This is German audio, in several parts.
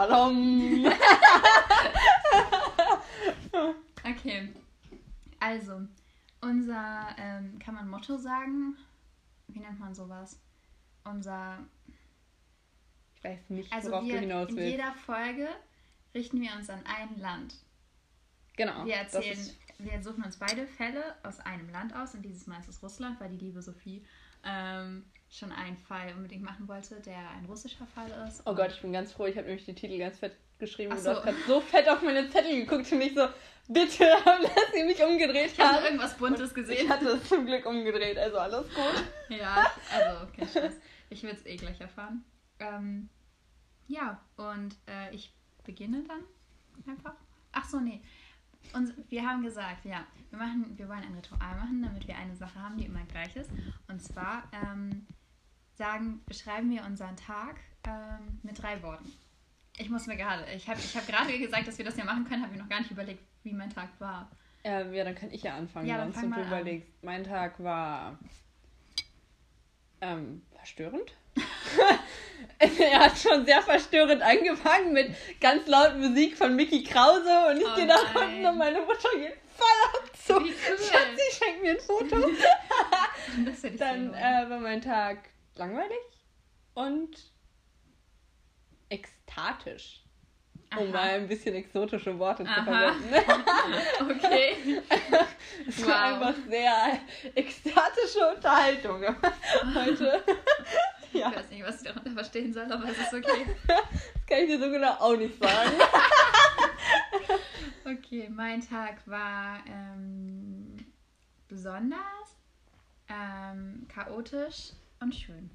Shalom. Okay. Also, unser, ähm, kann man Motto sagen? Wie nennt man sowas? Unser, Ich weiß nicht, also worauf wir, du hinaus in willst. jeder Folge richten wir uns an ein Land. Genau. Wir erzählen, ist- wir suchen uns beide Fälle aus einem Land aus und dieses Mal ist es Russland, weil die liebe Sophie ähm, schon einen Fall unbedingt machen wollte, der ein russischer Fall ist. Oh Gott, ich bin ganz froh. Ich habe nämlich die Titel ganz fett geschrieben Ach und so. hast gerade so fett auf meine Zettel geguckt und ich so, bitte, lass sie mich umgedreht Ich habe haben. irgendwas Buntes Ich gesehen. hatte es zum Glück umgedreht, also alles gut. Ja, also, okay, Stress. Ich will es eh gleich erfahren. Ähm, ja, und äh, ich beginne dann einfach. Ach so, nee. Und wir haben gesagt, ja, wir, machen, wir wollen ein Ritual machen, damit wir eine Sache haben, die immer gleich ist. Und zwar ähm, sagen, beschreiben wir unseren Tag ähm, mit drei Worten. Ich muss mir gerade, ich habe ich hab gerade gesagt, dass wir das ja machen können, habe mir noch gar nicht überlegt, wie mein Tag war. Ähm, ja, dann kann ich ja anfangen, Ja, dann sonst du überlegst. Mein Tag war ähm, verstörend. er hat schon sehr verstörend angefangen mit ganz laut Musik von Mickey Krause und ich Oh gehe nach nein. unten und meine Mutter geht voll ab. Wie cool. Schatzi schenkt mir ein Foto. Dann äh, war mein Tag langweilig und ekstatisch. Um Aha. mal ein bisschen exotische Worte zu Aha. verwenden. Okay. Es Wow. war einfach sehr ekstatische Unterhaltung heute. ja, Ich weiß nicht, was ich darunter verstehen soll, aber es ist okay. das kann ich dir so genau auch nicht sagen. Okay, mein Tag war ähm, besonders, ähm, chaotisch und schön.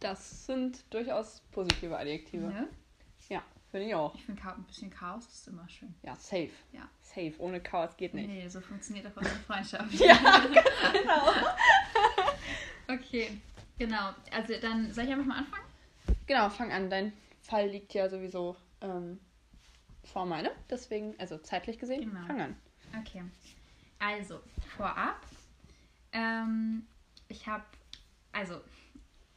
Das sind durchaus positive Adjektive. Ne? Ja, finde ich auch. Ich finde ein bisschen Chaos ist immer schön. Ja, safe. Ja. Safe. Ohne Chaos geht nicht. Nee, so funktioniert auch unsere Freundschaft. Ja, genau. Okay, genau. Also dann soll ich einfach mal anfangen? Genau, fang an. Dein Fall liegt ja sowieso ähm, vor meinem. Deswegen, also zeitlich gesehen, Genau. fang an. Okay. Also, vorab. Ähm, ich habe, also,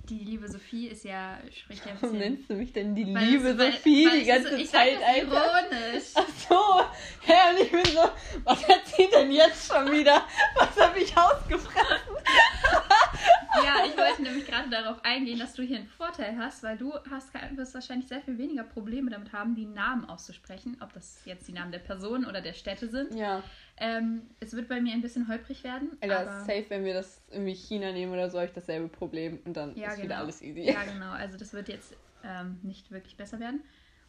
die liebe Sophie ist ja, spricht ja ein Warum bisschen... nennst du mich denn die Weil liebe weil- Sophie weil die ich ganze so, ich Zeit, sag das ironisch. Ach so, und ich bin so, was erzählt denn jetzt schon wieder? Was habe ich ausgefressen? Ja, ich wollte nämlich gerade darauf eingehen, dass du hier einen Vorteil hast, weil du hast, wirst wahrscheinlich sehr viel weniger Probleme damit haben, die Namen auszusprechen, ob das jetzt die Namen der Personen oder der Städte sind. Ja, Ähm, es wird bei mir ein bisschen holprig werden. Alter, aber safe, wenn wir das irgendwie China nehmen oder so, habe ich dasselbe Problem und dann Ja, ist wieder genau. alles easy. Ja, genau. Also das wird jetzt ähm, nicht wirklich besser werden.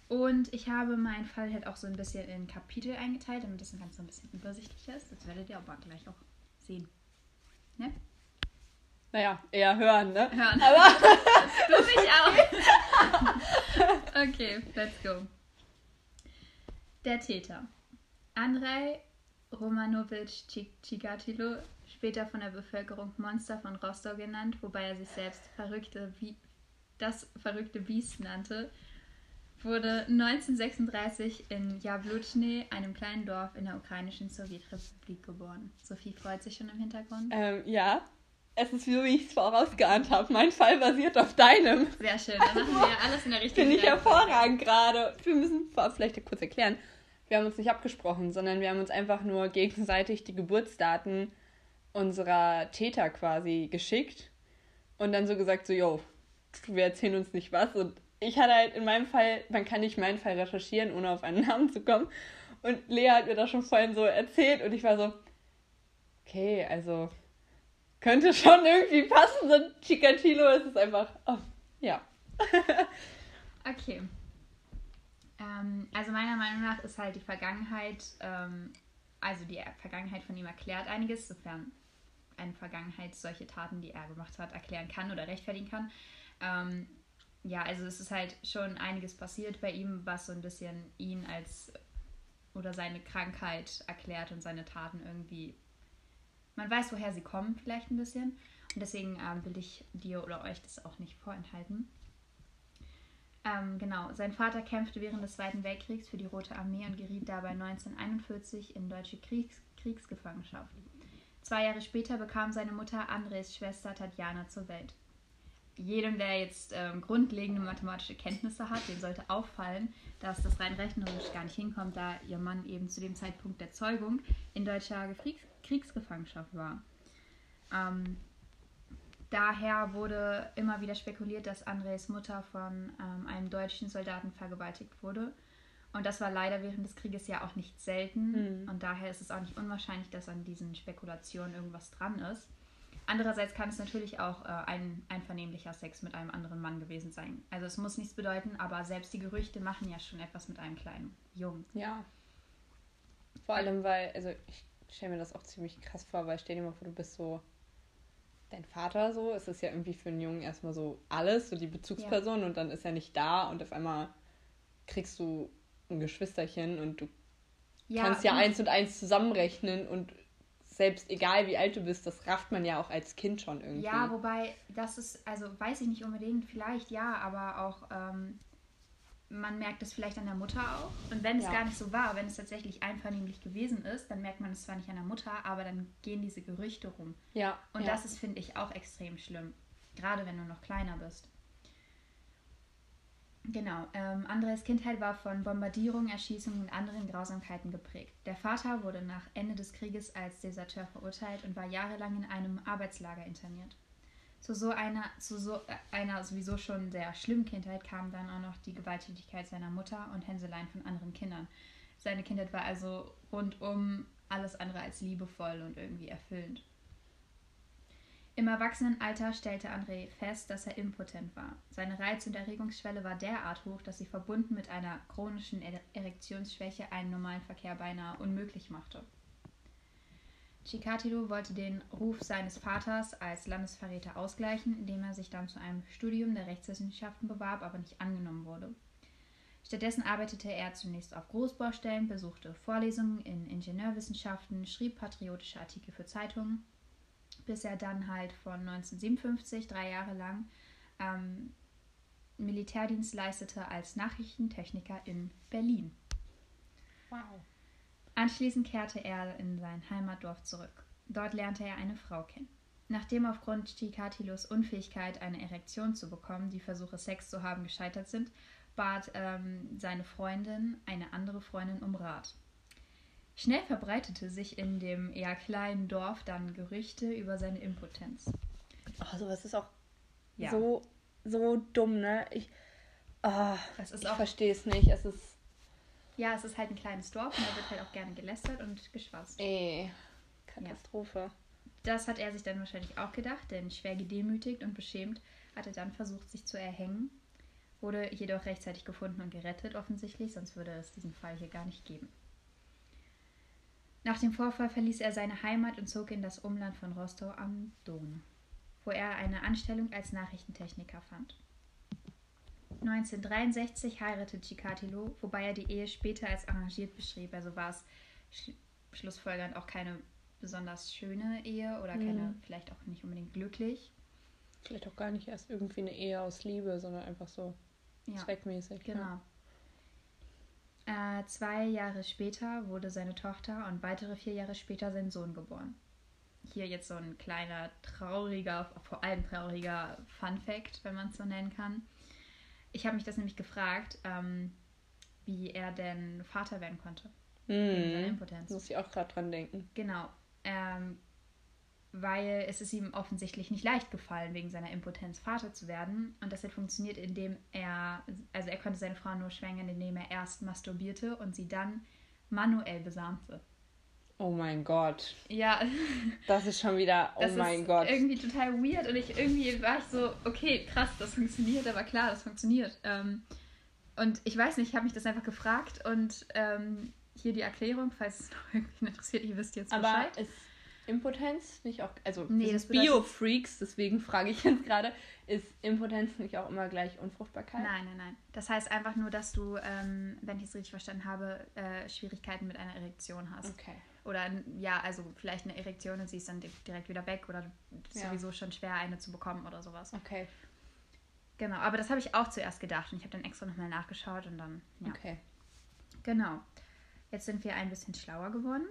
Und ich habe meinen Fall halt auch so ein bisschen in Kapitel eingeteilt, damit das Ganze ein bisschen übersichtlicher ist. Das werdet ihr aber gleich auch sehen. Ne? Naja, eher hören, ne? Hören. Aber Du mich auch. okay, let's go. Der Täter. Andrei Romanowitsch Chigatilo, später von der Bevölkerung Monster von Rostow genannt, wobei er sich selbst verrückte wie das verrückte Biest nannte, wurde 1936 in Jablutschne, einem kleinen Dorf in der ukrainischen Sowjetrepublik, geboren. Sophie freut sich schon im Hintergrund. ähm, ja, es ist so, wie ich es vorausgeahnt habe. Mein Fall basiert auf deinem. Sehr schön, dann machen wir alles in der richtigen Finde ich hervorragend gerade. Wir müssen vielleicht kurz erklären. Wir haben uns nicht abgesprochen, sondern wir haben uns einfach nur gegenseitig die Geburtsdaten unserer Täter quasi geschickt und dann so gesagt, so, yo, wir erzählen uns nicht was. Und ich hatte halt in meinem Fall, man kann nicht meinen Fall recherchieren, ohne auf einen Namen zu kommen. Und Lea hat mir das schon vorhin so erzählt und ich war so, okay, also könnte schon irgendwie passen, so ein Chikatilo ist es einfach, oh, ja. Okay. Ähm, also meiner Meinung nach ist halt die Vergangenheit, ähm, also die Vergangenheit von ihm erklärt einiges, sofern eine Vergangenheit solche Taten, die er gemacht hat, erklären kann oder rechtfertigen kann. Ähm, ja, also es ist halt schon einiges passiert bei ihm, was so ein bisschen ihn als oder seine Krankheit erklärt und seine Taten irgendwie. Man weiß, woher sie kommen, vielleicht ein bisschen. Und deswegen ähm, will ich dir oder euch das auch nicht vorenthalten. Ähm, genau, sein Vater kämpfte während des Zweiten Weltkriegs für die Rote Armee und geriet dabei 1941 in deutsche Kriegs Kriegsgefangenschaft. Zwei Jahre später bekam seine Mutter Andres Schwester Tatjana zur Welt. jedem, der jetzt ähm, grundlegende mathematische Kenntnisse hat, dem sollte auffallen, dass das rein rechnerisch gar nicht hinkommt, da ihr Mann eben zu dem Zeitpunkt der Zeugung in deutscher Kriegs Kriegsgefangenschaft war. Ähm, daher wurde immer wieder spekuliert, dass Andres Mutter von ähm, einem deutschen Soldaten vergewaltigt wurde. Und das war leider während des Krieges ja auch nicht selten. Mhm. Und daher ist es auch nicht unwahrscheinlich, dass an diesen Spekulationen irgendwas dran ist. Andererseits kann es natürlich auch äh, ein einvernehmlicher Sex mit einem anderen Mann gewesen sein. Also es muss nichts bedeuten, aber selbst die Gerüchte machen ja schon etwas mit einem kleinen Jungen. Ja. Vor allem, weil, also ich stelle mir das auch ziemlich krass vor, weil stell dir mal vor, du bist so dein Vater so. Es ist ja irgendwie für einen Jungen erstmal so alles, so die Bezugsperson und dann ist er nicht da und auf einmal kriegst du ein Geschwisterchen und du kannst ja und- eins und eins zusammenrechnen und selbst egal wie alt du bist, das rafft man ja auch als Kind schon irgendwie. Ja, wobei das ist, also weiß ich nicht unbedingt, vielleicht ja, aber auch ähm, man merkt es vielleicht an der Mutter auch. Und wenn es Ja. gar nicht so war, wenn es tatsächlich einvernehmlich gewesen ist, dann merkt man es zwar nicht an der Mutter, aber dann gehen diese Gerüchte rum. ja. Und ja. das ist, finde ich, auch extrem schlimm. Gerade wenn du noch kleiner bist. Genau. Ähm, Andres Kindheit war von Bombardierungen, Erschießungen und anderen Grausamkeiten geprägt. Der Vater wurde nach Ende des Krieges als Deserteur verurteilt und war jahrelang in einem Arbeitslager interniert. Zu so einer, zu so äh, einer sowieso schon sehr schlimmen Kindheit kam dann auch noch die Gewalttätigkeit seiner Mutter und Hänseleien von anderen Kindern. Seine Kindheit war also rundum alles andere als liebevoll und irgendwie erfüllend. Im Erwachsenenalter stellte André fest, dass er impotent war. Seine Reiz- und Erregungsschwelle war derart hoch, dass sie verbunden mit einer chronischen Er- Erektionsschwäche einen normalen Verkehr beinahe unmöglich machte. Chikatilo wollte den Ruf seines Vaters als Landesverräter ausgleichen, indem er sich dann zu einem Studium der Rechtswissenschaften bewarb, aber nicht angenommen wurde. Stattdessen arbeitete er zunächst auf Großbaustellen, besuchte Vorlesungen in Ingenieurwissenschaften, schrieb patriotische Artikel für Zeitungen bis er dann halt von 1957 drei Jahre lang ähm, Militärdienst leistete als Nachrichtentechniker in Berlin. Wow. Anschließend kehrte er in sein Heimatdorf zurück. Dort lernte er eine Frau kennen. Nachdem aufgrund Chikatilos Unfähigkeit, eine Erektion zu bekommen, die Versuche, Sex zu haben, gescheitert sind, bat ähm, seine Freundin eine andere Freundin um Rat. Schnell verbreitete sich in dem eher kleinen Dorf dann Gerüchte über seine Impotenz. Oh, sowas ist auch Ja. so, so dumm, ne? Ich, ist ich verstehe es nicht. Es ist, ja, es ist halt ein kleines Dorf und da wird halt auch gerne gelästert und geschwatzt. ey, Katastrophe. Das hat er sich dann wahrscheinlich auch gedacht, denn schwer gedemütigt und beschämt hat er dann versucht, sich zu erhängen, wurde jedoch rechtzeitig gefunden und gerettet offensichtlich, sonst würde es diesen Fall hier gar nicht geben. Nach dem Vorfall verließ er seine Heimat und zog in das Umland von Rostow am Don, wo er eine Anstellung als Nachrichtentechniker fand. 1963 heiratete Chikatilo, wobei er die Ehe später als arrangiert beschrieb, also war es sch schlussfolgernd auch keine besonders schöne Ehe oder keine, Mhm. vielleicht auch nicht unbedingt glücklich. Vielleicht auch gar nicht erst irgendwie eine Ehe aus Liebe, sondern einfach so Ja, zweckmäßig. genau. Äh, zwei Jahre später wurde seine Tochter und weitere vier Jahre später sein Sohn geboren. Hier jetzt so ein kleiner, trauriger, vor allem trauriger Fun Fact, wenn man es so nennen kann. Ich habe mich das nämlich gefragt, ähm, wie er denn Vater werden konnte. Ja. Wegen seiner Hm. Impotenz. Muss ich auch gerade dran denken. Genau. Ähm, weil es ist ihm offensichtlich nicht leicht gefallen, wegen seiner Impotenz Vater zu werden. Und das hat funktioniert, indem er, also er konnte seine Frau nur schwängern, indem er erst masturbierte und sie dann manuell besamte. Oh mein Gott. Ja, Das ist schon wieder, oh das mein ist Gott. irgendwie total weird und ich irgendwie war ich so, okay, krass, das funktioniert, aber klar, das funktioniert. Ähm, und ich weiß nicht, ich habe mich das einfach gefragt und ähm, hier die Erklärung, falls es noch irgendwie interessiert, ihr wisst jetzt Aber Bescheid. ist Impotenz nicht auch, also Nee, das Bio-Freaks, deswegen frage ich jetzt gerade, ist Impotenz nicht auch immer gleich Unfruchtbarkeit? Nein, nein, nein. Das heißt einfach nur, dass du, ähm, wenn ich es richtig verstanden habe, äh, Schwierigkeiten mit einer Erektion hast. Okay. Oder ja, also vielleicht eine Erektion und sie ist dann di- direkt wieder weg oder Ja. sowieso schon schwer, eine zu bekommen oder sowas. Okay. Genau, aber das habe ich auch zuerst gedacht und ich habe dann extra nochmal nachgeschaut und dann, ja. Okay. Genau. Jetzt sind wir ein bisschen schlauer geworden.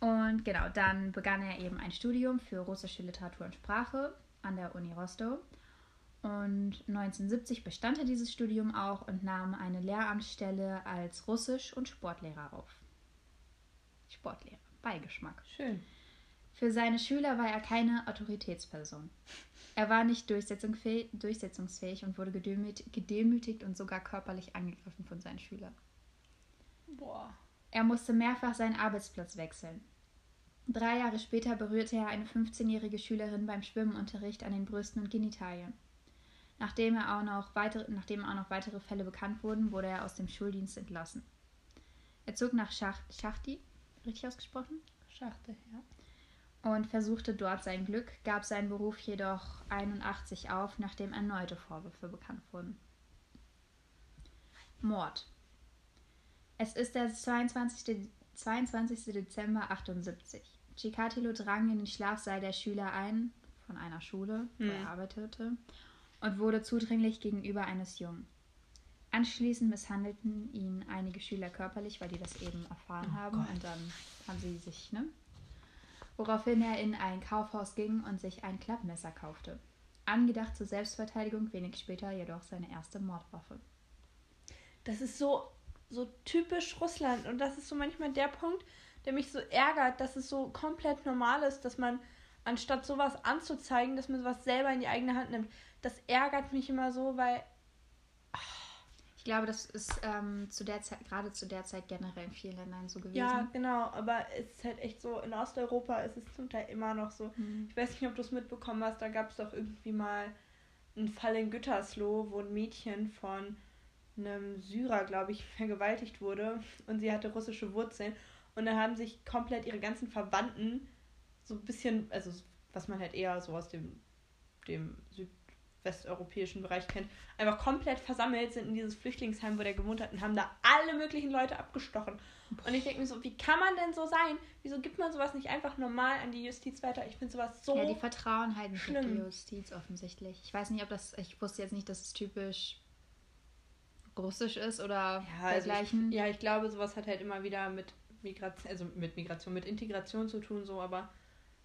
Und genau, dann begann er eben ein Studium für russische Literatur und Sprache an der Uni Rostow. Und 1970 bestand er dieses Studium auch und nahm eine Lehramtsstelle als Russisch- und Sportlehrer auf. Sportlehrer, Beigeschmack. Schön. Für seine Schüler war er keine Autoritätsperson. Er war nicht durchsetzungsfähig, und wurde gedemütigt, und sogar körperlich angegriffen von seinen Schülern. Boah. Er musste mehrfach seinen Arbeitsplatz wechseln. Drei Jahre später berührte er eine 15-jährige Schülerin beim Schwimmunterricht an den Brüsten und Genitalien. Nachdem, er auch noch weitere, nachdem auch noch weitere Fälle bekannt wurden, wurde er aus dem Schuldienst entlassen. Er zog nach Schacht, Schachti, richtig ausgesprochen? Schachte, ja. und versuchte dort sein Glück, gab seinen Beruf jedoch 81 auf, nachdem erneute Vorwürfe bekannt wurden. Mord. Es ist der 22. 22. Dezember 78. Chikatilo drang in den Schlafsaal der Schüler ein, von einer Schule, wo Hm. er arbeitete, und wurde zudringlich gegenüber eines Jungen. Anschließend misshandelten ihn einige Schüler körperlich, weil die das eben erfahren Oh haben. Gott. Und dann haben sie sich, ne? Woraufhin er in ein Kaufhaus ging und sich ein Klappmesser kaufte. Angedacht zur Selbstverteidigung, wenig später jedoch seine erste Mordwaffe. Das ist so, so typisch Russland. Und das ist so manchmal der Punkt, der mich so ärgert, dass es so komplett normal ist, dass man, anstatt sowas anzuzeigen, dass man sowas selber in die eigene Hand nimmt. Das ärgert mich immer so, weil. Ich glaube, das ist ähm, zu der Zeit, gerade zu der Zeit generell in vielen Ländern so gewesen. Ja, genau. Aber es ist halt echt so, in Osteuropa ist es zum Teil immer noch so. Mhm. Ich weiß nicht, ob du es mitbekommen hast, da gab es doch irgendwie mal einen Fall in Gütersloh, wo ein Mädchen von einem Syrer, glaube ich, vergewaltigt wurde und sie hatte russische Wurzeln. Und da haben sich komplett ihre ganzen Verwandten so ein bisschen, also was man halt eher so aus dem, dem südwesteuropäischen Bereich kennt, einfach komplett versammelt, sind in dieses Flüchtlingsheim, wo der gewohnt hat und haben da alle möglichen Leute abgestochen. Und ich denke mir so, wie kann man denn so sein? Wieso gibt man sowas nicht einfach normal an die Justiz weiter? Ich finde sowas so Ja, die vertrauen halt nicht auf die schlimm. Justiz offensichtlich. Ich weiß nicht, ob das, ich wusste jetzt nicht, dass es typisch russisch ist oder Ja, also dergleichen. ich, ja, ich glaube, sowas hat halt immer wieder mit Migration, also mit Migration, mit Integration zu tun, so, aber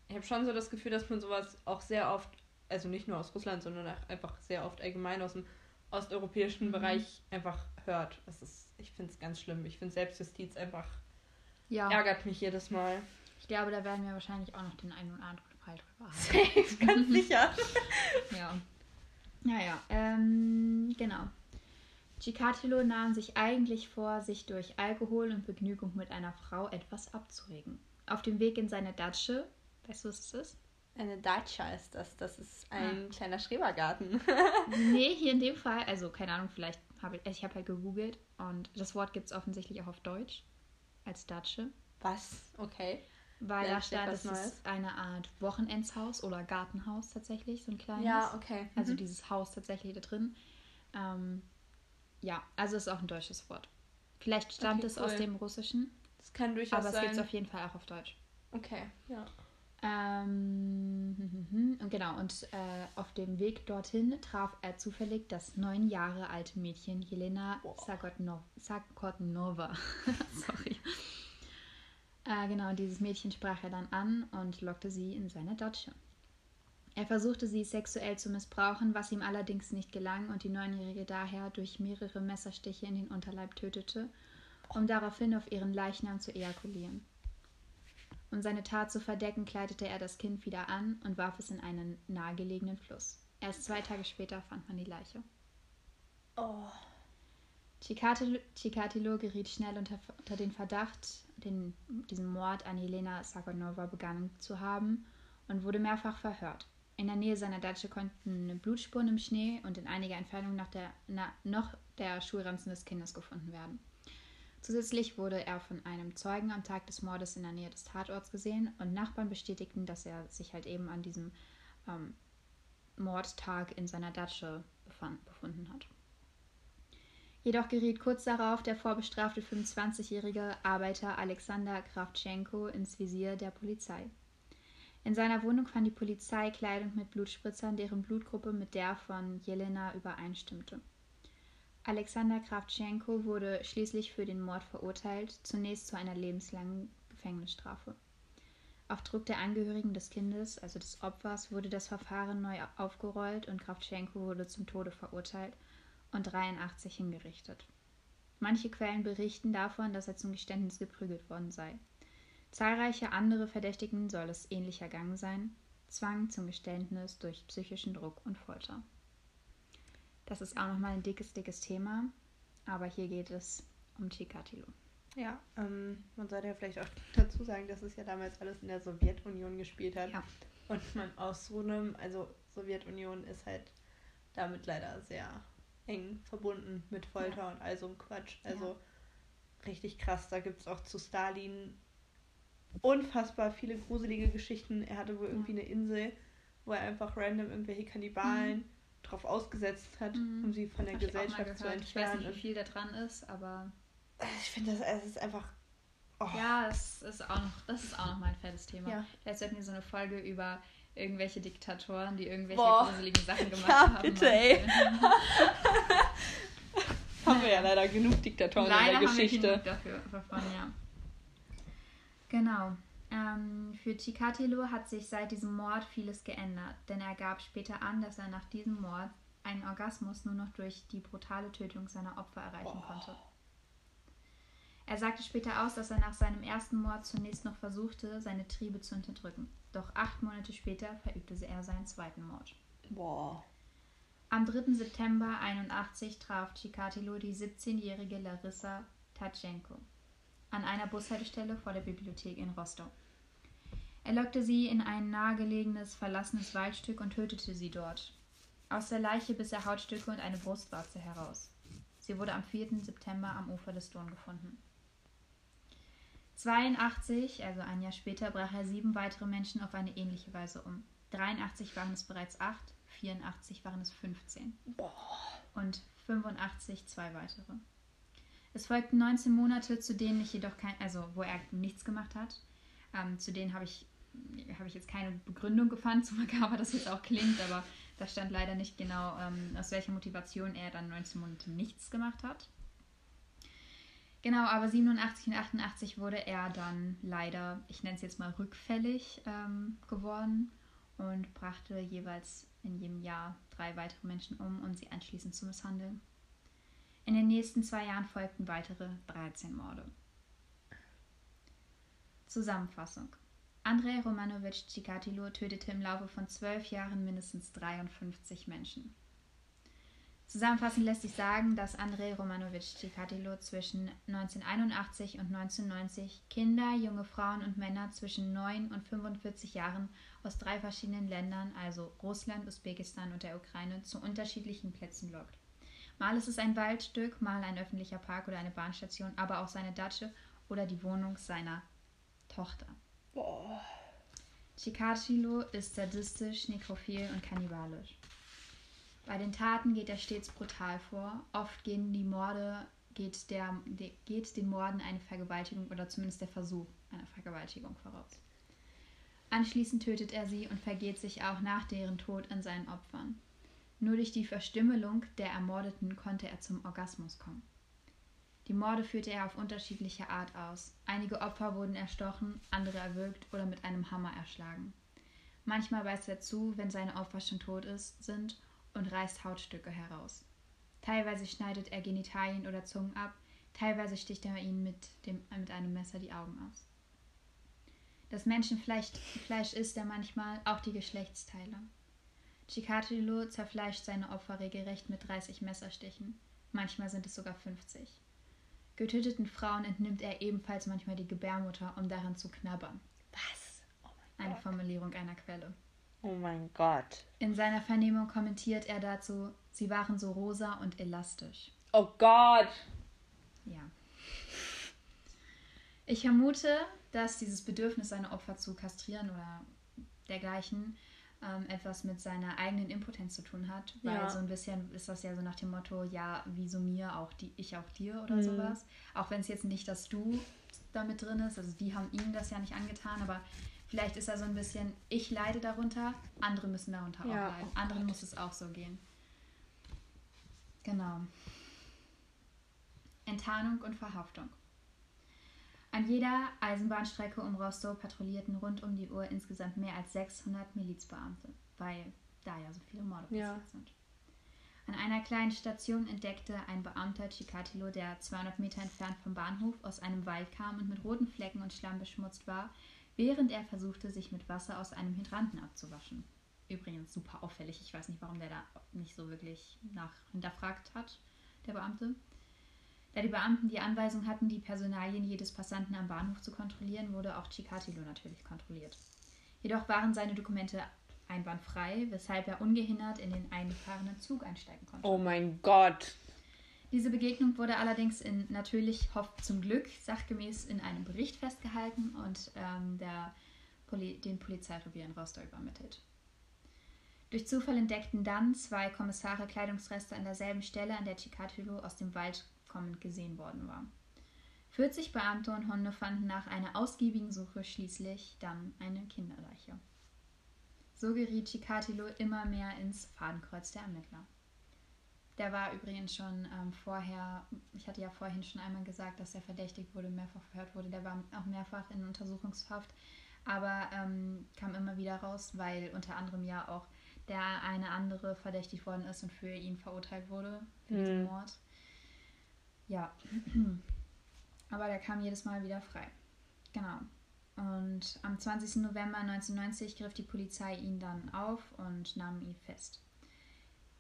ich habe schon so das Gefühl, dass man sowas auch sehr oft, also nicht nur aus Russland, sondern auch einfach sehr oft allgemein aus dem osteuropäischen Mhm. Bereich einfach hört. Das ist, ich finde es ganz schlimm. Ich finde Selbstjustiz einfach ja. ärgert mich jedes Mal. Ich glaube, da werden wir wahrscheinlich auch noch den einen oder anderen Fall drüber haben. Safe, ganz sicher. Ja. Naja, ähm, genau. Chikatilo nahm sich eigentlich vor, sich durch Alkohol und Begnügung mit einer Frau etwas abzuregen. Auf dem Weg in seine Datsche, weißt du, was das ist? Eine Dacia ist das. Das ist ein kleiner Schrebergarten. Nee, hier in dem Fall, also keine Ahnung, vielleicht habe ich, ich habe halt gegoogelt und das Wort gibt es offensichtlich auch auf Deutsch als Datsche, Was? Okay. weil da steht stand, was es ist eine Art Wochenendshaus oder Gartenhaus tatsächlich, so ein kleines. Ja, okay. Also Mhm. dieses Haus tatsächlich da drin. Ähm, ja, also ist auch ein deutsches Wort. Vielleicht stammt Okay, es aus cool. dem Russischen, Das kann durchaus aber es sein. gibt es auf jeden Fall auch auf Deutsch. Okay, ja. Ähm, und genau, und äh, auf dem Weg dorthin traf er zufällig das neun Jahre alte Mädchen Jelena. Sakotno- Sakotnova. Sorry. Äh, genau, dieses Mädchen sprach er dann an und lockte sie in seine Datsche. Er versuchte sie sexuell zu missbrauchen, was ihm allerdings nicht gelang und die Neunjährige daher durch mehrere Messerstiche in den Unterleib tötete, um daraufhin auf ihren Leichnam zu ejakulieren. Um seine Tat zu verdecken, kleidete er das Kind wieder an und warf es in einen nahegelegenen Fluss. Erst zwei Tage später fand man die Leiche. Oh. Chikatilo, Chikatilo geriet schnell unter, unter den Verdacht, den, diesen Mord an Jelena Sagonova begangen zu haben und wurde mehrfach verhört. In der Nähe seiner Datsche konnten Blutspuren im Schnee und in einiger Entfernung nach der, na, noch der Schulranzen des Kindes gefunden werden. Zusätzlich wurde er von einem Zeugen am Tag des Mordes in der Nähe des Tatorts gesehen und Nachbarn bestätigten, dass er sich halt eben an diesem ähm, Mordtag in seiner Datsche befand, befunden hat. Jedoch geriet kurz darauf der vorbestrafte 25-jährige Arbeiter Alexander Kravtschenko ins Visier der Polizei. In seiner Wohnung fand die Polizei Kleidung mit Blutspritzern, deren Blutgruppe mit der von Jelena übereinstimmte. Alexander Kravtschenko wurde schließlich für den Mord verurteilt, zunächst zu einer lebenslangen Gefängnisstrafe. Auf Druck der Angehörigen des Kindes, also des Opfers, wurde das Verfahren neu aufgerollt und Kravtschenko wurde zum Tode verurteilt und 83 hingerichtet. Manche Quellen berichten davon, dass er zum Geständnis geprügelt worden sei. Zahlreiche andere Verdächtigen soll es ähnlich ergangen sein. Zwang zum Geständnis durch psychischen Druck und Folter. Das ist auch nochmal ein dickes, dickes Thema. Aber hier geht es um Chikatilo. Ja, ähm, man sollte ja vielleicht auch dazu sagen, dass es ja damals alles in der Sowjetunion gespielt hat. Ja. Und man aus so einem, also Sowjetunion ist halt damit leider sehr eng verbunden mit Folter ja. und all so einem Quatsch. Also ja. richtig krass. Da gibt es auch zu Stalin unfassbar viele gruselige Geschichten. Er hatte wohl irgendwie eine Insel, wo er einfach random irgendwelche Kannibalen mhm. Drauf ausgesetzt hat, mhm. um sie von der Hab Gesellschaft zu entfernen. Ich weiß nicht, wie viel da dran ist, aber. Ich finde, das es ist einfach. Oh. Ja, es ist auch noch, das ist auch noch mal ein fettes Thema. Ja. Vielleicht sollten wir so eine Folge über irgendwelche Diktatoren, die irgendwelche Boah. gruseligen Sachen gemacht ja, haben. Bitte, ey. haben wir ja leider genug Diktatoren leider in der Geschichte. Haben wir genug dafür, davon, ja. Genau. Ähm, für Chikatilo hat sich seit diesem Mord vieles geändert, denn er gab später an, dass er nach diesem Mord einen Orgasmus nur noch durch die brutale Tötung seiner Opfer erreichen oh. konnte. Er sagte später aus, dass er nach seinem ersten Mord zunächst noch versuchte, seine Triebe zu unterdrücken. Doch acht Monate später verübte er seinen zweiten Mord. Boah. Am 3. September 81 traf Chikatilo die 17-jährige Larissa Tatschenko an einer Bushaltestelle vor der Bibliothek in Rostow. Er lockte sie in ein nahegelegenes, verlassenes Waldstück und tötete sie dort. Aus der Leiche biss er Hautstücke und eine Brustwarze heraus. Sie wurde am 4. September am Ufer des Don gefunden. 82, also ein Jahr später, brach er sieben weitere Menschen auf eine ähnliche Weise um. 83 waren es bereits acht, 84 waren es 15. Boah. Und 85 zwei weitere. Es folgten 19 Monate, zu denen ich jedoch kein, also wo er nichts gemacht hat. Ähm, zu denen habe ich, hab ich jetzt keine Begründung gefunden, so makaber das jetzt auch klingt, aber da stand leider nicht genau, ähm, aus welcher Motivation er dann 19 Monate nichts gemacht hat. Genau, aber 87 und 88 wurde er dann leider, ich nenne es jetzt mal rückfällig ähm, geworden und brachte jeweils in jedem Jahr drei weitere Menschen um und sie anschließend zu misshandeln. In den nächsten zwei Jahren folgten weitere 13 Morde. Zusammenfassung. Andrei Romanowitsch Chikatilo tötete im Laufe von zwölf Jahren mindestens 53 Menschen. Zusammenfassend lässt sich sagen, dass Andrei Romanowitsch Chikatilo zwischen 1981 und 1990 Kinder, junge Frauen und Männer zwischen 9 und 45 Jahren aus drei verschiedenen Ländern, also Russland, Usbekistan und der Ukraine, zu unterschiedlichen Plätzen lockt. Mal ist es ein Waldstück, mal ein öffentlicher Park oder eine Bahnstation, aber auch seine Datsche oder die Wohnung seiner Tochter. Boah. Chikatilo ist sadistisch, nekrophil und kannibalisch. Bei den Taten geht er stets brutal vor. Oft gehen die Morde, geht, der, geht den Morden eine Vergewaltigung oder zumindest der Versuch einer Vergewaltigung voraus. Anschließend tötet er sie und vergeht sich auch nach deren Tod an seinen Opfern. Nur durch die Verstümmelung der Ermordeten konnte er zum Orgasmus kommen. Die Morde führte er auf unterschiedliche Art aus. Einige Opfer wurden erstochen, andere erwürgt oder mit einem Hammer erschlagen. Manchmal beißt er zu, wenn seine Opfer schon tot ist, sind und reißt Hautstücke heraus. Teilweise schneidet er Genitalien oder Zungen ab, teilweise sticht er ihnen mit, dem, mit einem Messer die Augen aus. Das Menschenfleisch Fleisch isst er manchmal, auch die Geschlechtsteile. Chikatilo zerfleischt seine Opfer regelrecht mit 30 Messerstichen. Manchmal sind es sogar 50. Getöteten Frauen entnimmt er ebenfalls manchmal die Gebärmutter, um daran zu knabbern. Was? Oh Eine Formulierung einer Quelle. Oh mein Gott. In seiner Vernehmung kommentiert er dazu, sie waren so rosa und elastisch. Oh Gott. Ja. Ich vermute, dass dieses Bedürfnis, seine Opfer zu kastrieren oder dergleichen, ähm, etwas mit seiner eigenen Impotenz zu tun hat. Weil ja. so ein bisschen ist das ja so nach dem Motto, ja, wieso mir, auch die, ich auch dir oder mhm. sowas. Auch wenn es jetzt nicht das Du damit drin ist, also die haben ihm das ja nicht angetan, aber Vielleicht ist er so ein bisschen, ich leide darunter, andere müssen darunter ja, auch leiden. Oh Anderen muss es auch so gehen. Genau. Enttarnung und Verhaftung. An jeder Eisenbahnstrecke um Rostow patrouillierten rund um die Uhr insgesamt mehr als 600 Milizbeamte, weil da ja so viele Morde passiert Ja. sind. An einer kleinen Station entdeckte ein Beamter Chikatilo, der 200 Meter entfernt vom Bahnhof aus einem Wald kam und mit roten Flecken und Schlamm beschmutzt war, während er versuchte, sich mit Wasser aus einem Hydranten abzuwaschen. Übrigens super auffällig. Ich weiß nicht, warum der da nicht so wirklich nach hinterfragt hat, der Beamte. Da die Beamten die Anweisung hatten, die Personalien jedes Passanten am Bahnhof zu kontrollieren, wurde auch Chikatilo natürlich kontrolliert. Jedoch waren seine Dokumente einwandfrei, weshalb er ungehindert in den eingefahrenen Zug einsteigen konnte. Oh mein Gott. Diese Begegnung wurde allerdings in natürlich hofft zum Glück sachgemäß in einem Bericht festgehalten und ähm, der Poli den Polizeirevier in Rostock übermittelt. Durch Zufall entdeckten dann zwei Kommissare Kleidungsreste an derselben Stelle, an der Chikatilo aus dem Wald kommend gesehen worden war. 40 Beamte und Hunde fanden nach einer ausgiebigen Suche schließlich dann eine Kinderleiche. So geriet Chikatilo immer mehr ins Fadenkreuz der Ermittler. Der war übrigens schon ähm, vorher, ich hatte ja vorhin schon einmal gesagt, dass er verdächtigt wurde, mehrfach verhört wurde. Der war auch mehrfach in Untersuchungshaft, aber ähm, kam immer wieder raus, weil unter anderem ja auch der eine andere verdächtigt worden ist und für ihn verurteilt wurde, für diesen Hm. Mord. Ja, aber der kam jedes Mal wieder frei. Genau. Und am 20. November 1990 griff die Polizei ihn dann auf und nahm ihn fest.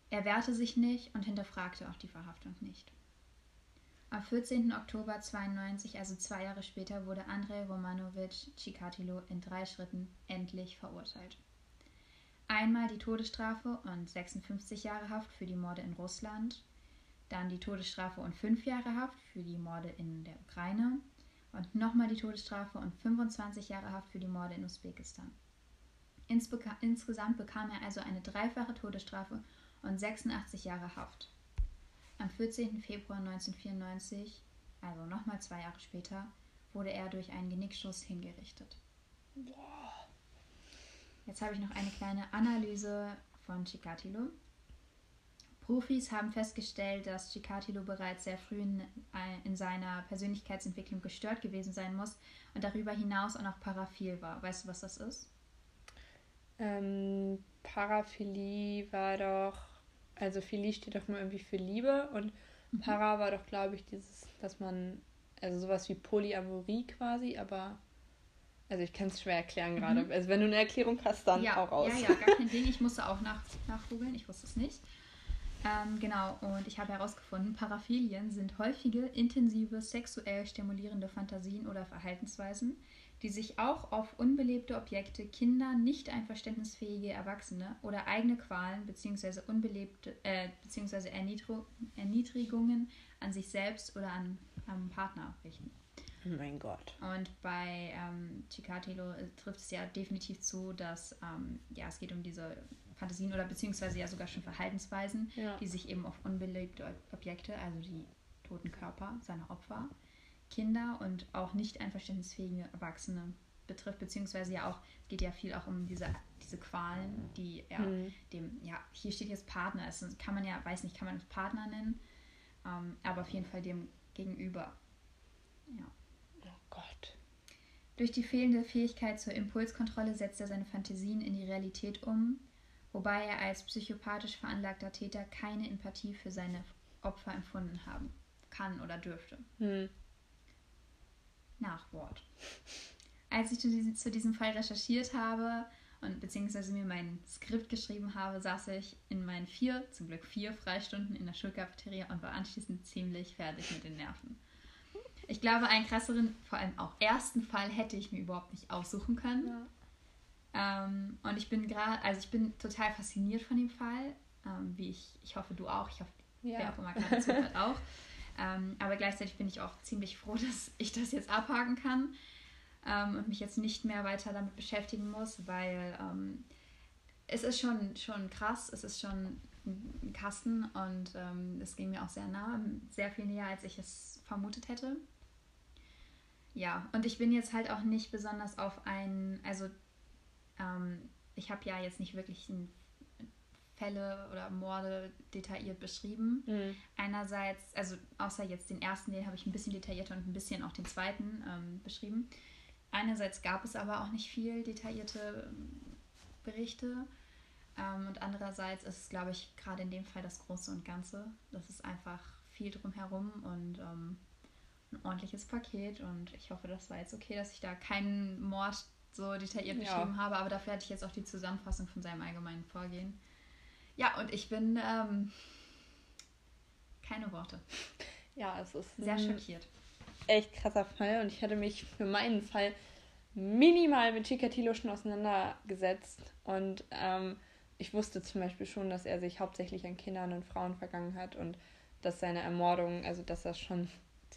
Er wehrte sich nicht und hinterfragte auch die Verhaftung nicht. Am 14. Oktober 1992, also zwei Jahre später, wurde Andrei Romanowitsch Chikatilo in drei Schritten endlich verurteilt. Einmal die Todesstrafe und 56 Jahre Haft für die Morde in Russland, dann die Todesstrafe und fünf Jahre Haft für die Morde in der Ukraine und nochmal die Todesstrafe und 25 Jahre Haft für die Morde in Usbekistan. Insbeka insgesamt bekam er also eine dreifache Todesstrafe und 86 Jahre Haft. Am 14. Februar 1994, also nochmal zwei Jahre später, wurde er durch einen Genickschuss hingerichtet. Jetzt habe ich noch eine kleine Analyse von Chikatilo. Profis haben festgestellt, dass Chikatilo bereits sehr früh in, in seiner Persönlichkeitsentwicklung gestört gewesen sein muss und darüber hinaus auch noch paraphil war. Weißt du, was das ist? Ähm, Paraphilie war doch, also Philie steht doch nur irgendwie für Liebe und Mhm. Para war doch, glaube ich, dieses, dass man, also sowas wie Polyamorie quasi, aber, also ich kann es schwer erklären gerade. Mhm. Also wenn du eine Erklärung hast, dann ja, auch raus. Ja, ja, gar kein Ding. Ich musste auch nach, nachgoogeln, ich wusste es nicht. Ähm, genau, und ich habe herausgefunden, Paraphilien sind häufige, intensive, sexuell stimulierende Fantasien oder Verhaltensweisen, die sich auch auf unbelebte Objekte, Kinder, nicht einverständnisfähige Erwachsene oder eigene Qualen bzw. unbelebte äh. Erniedro- Erniedrigungen an sich selbst oder an am Partner richten. Oh mein Gott. Und bei ähm, Chikatilo äh, trifft es ja definitiv zu, dass ähm, ja, es geht um diese Fantasien oder beziehungsweise ja sogar schon Verhaltensweisen, Ja. die sich eben auf unbelebte Ob- Objekte, also die toten Körper seiner Opfer, Kinder und auch nicht einverständnisfähige Erwachsene betrifft, beziehungsweise ja auch, es geht ja viel auch um diese, diese Qualen, die er Hm. dem, ja, hier steht jetzt Partner, es kann man ja, weiß nicht, kann man es Partner nennen, ähm, aber auf jeden Fall dem gegenüber. Ja. Gott. Durch die fehlende Fähigkeit zur Impulskontrolle setzt er seine Fantasien in die Realität um, wobei er als psychopathisch veranlagter Täter keine Empathie für seine Opfer empfunden haben kann oder dürfte. Hm. Nachwort. Als ich zu diesem, zu diesem Fall recherchiert habe und beziehungsweise mir mein Skript geschrieben habe, saß ich in meinen vier, zum Glück vier Freistunden in der Schulcafeteria und war anschließend ziemlich fertig mit den Nerven. Ich glaube, einen krasseren, vor allem auch ersten Fall hätte ich mir überhaupt nicht aussuchen können. Ja. Ähm, und ich bin gerade, also ich bin total fasziniert von dem Fall, ähm, wie ich, ich hoffe, du auch, ich hoffe, wer Ja. auch immer gerade zuhört auch. Ähm, aber gleichzeitig bin ich auch ziemlich froh, dass ich das jetzt abhaken kann ähm, und mich jetzt nicht mehr weiter damit beschäftigen muss, weil ähm, es ist schon, schon krass, es ist schon ein Kasten und ähm, es ging mir auch sehr nah, sehr viel näher, als ich es vermutet hätte. Ja, und ich bin jetzt halt auch nicht besonders auf ein, also ähm, ich habe ja jetzt nicht wirklich einen Fälle oder Morde detailliert beschrieben. Mhm. Einerseits, also außer jetzt den ersten, den habe ich ein bisschen detaillierter und ein bisschen auch den zweiten ähm, beschrieben. Einerseits gab es aber auch nicht viel detaillierte ähm, Berichte. Ähm, und andererseits ist es, glaube ich, gerade in dem Fall das Große und Ganze. Das ist einfach viel drumherum und ähm, ein ordentliches Paket. Und ich hoffe, das war jetzt okay, dass ich da keinen Mord so detailliert ja. beschrieben habe. Aber dafür hatte ich jetzt auch die Zusammenfassung von seinem allgemeinen Vorgehen. Ja, und ich bin ähm, keine Worte. Ja, es ist sehr schockiert. Echt krasser Fall und ich hatte mich für meinen Fall minimal mit Chikatilo schon auseinandergesetzt und ähm, ich wusste zum Beispiel schon, dass er sich hauptsächlich an Kindern und Frauen vergangen hat und dass seine Ermordung, also dass das schon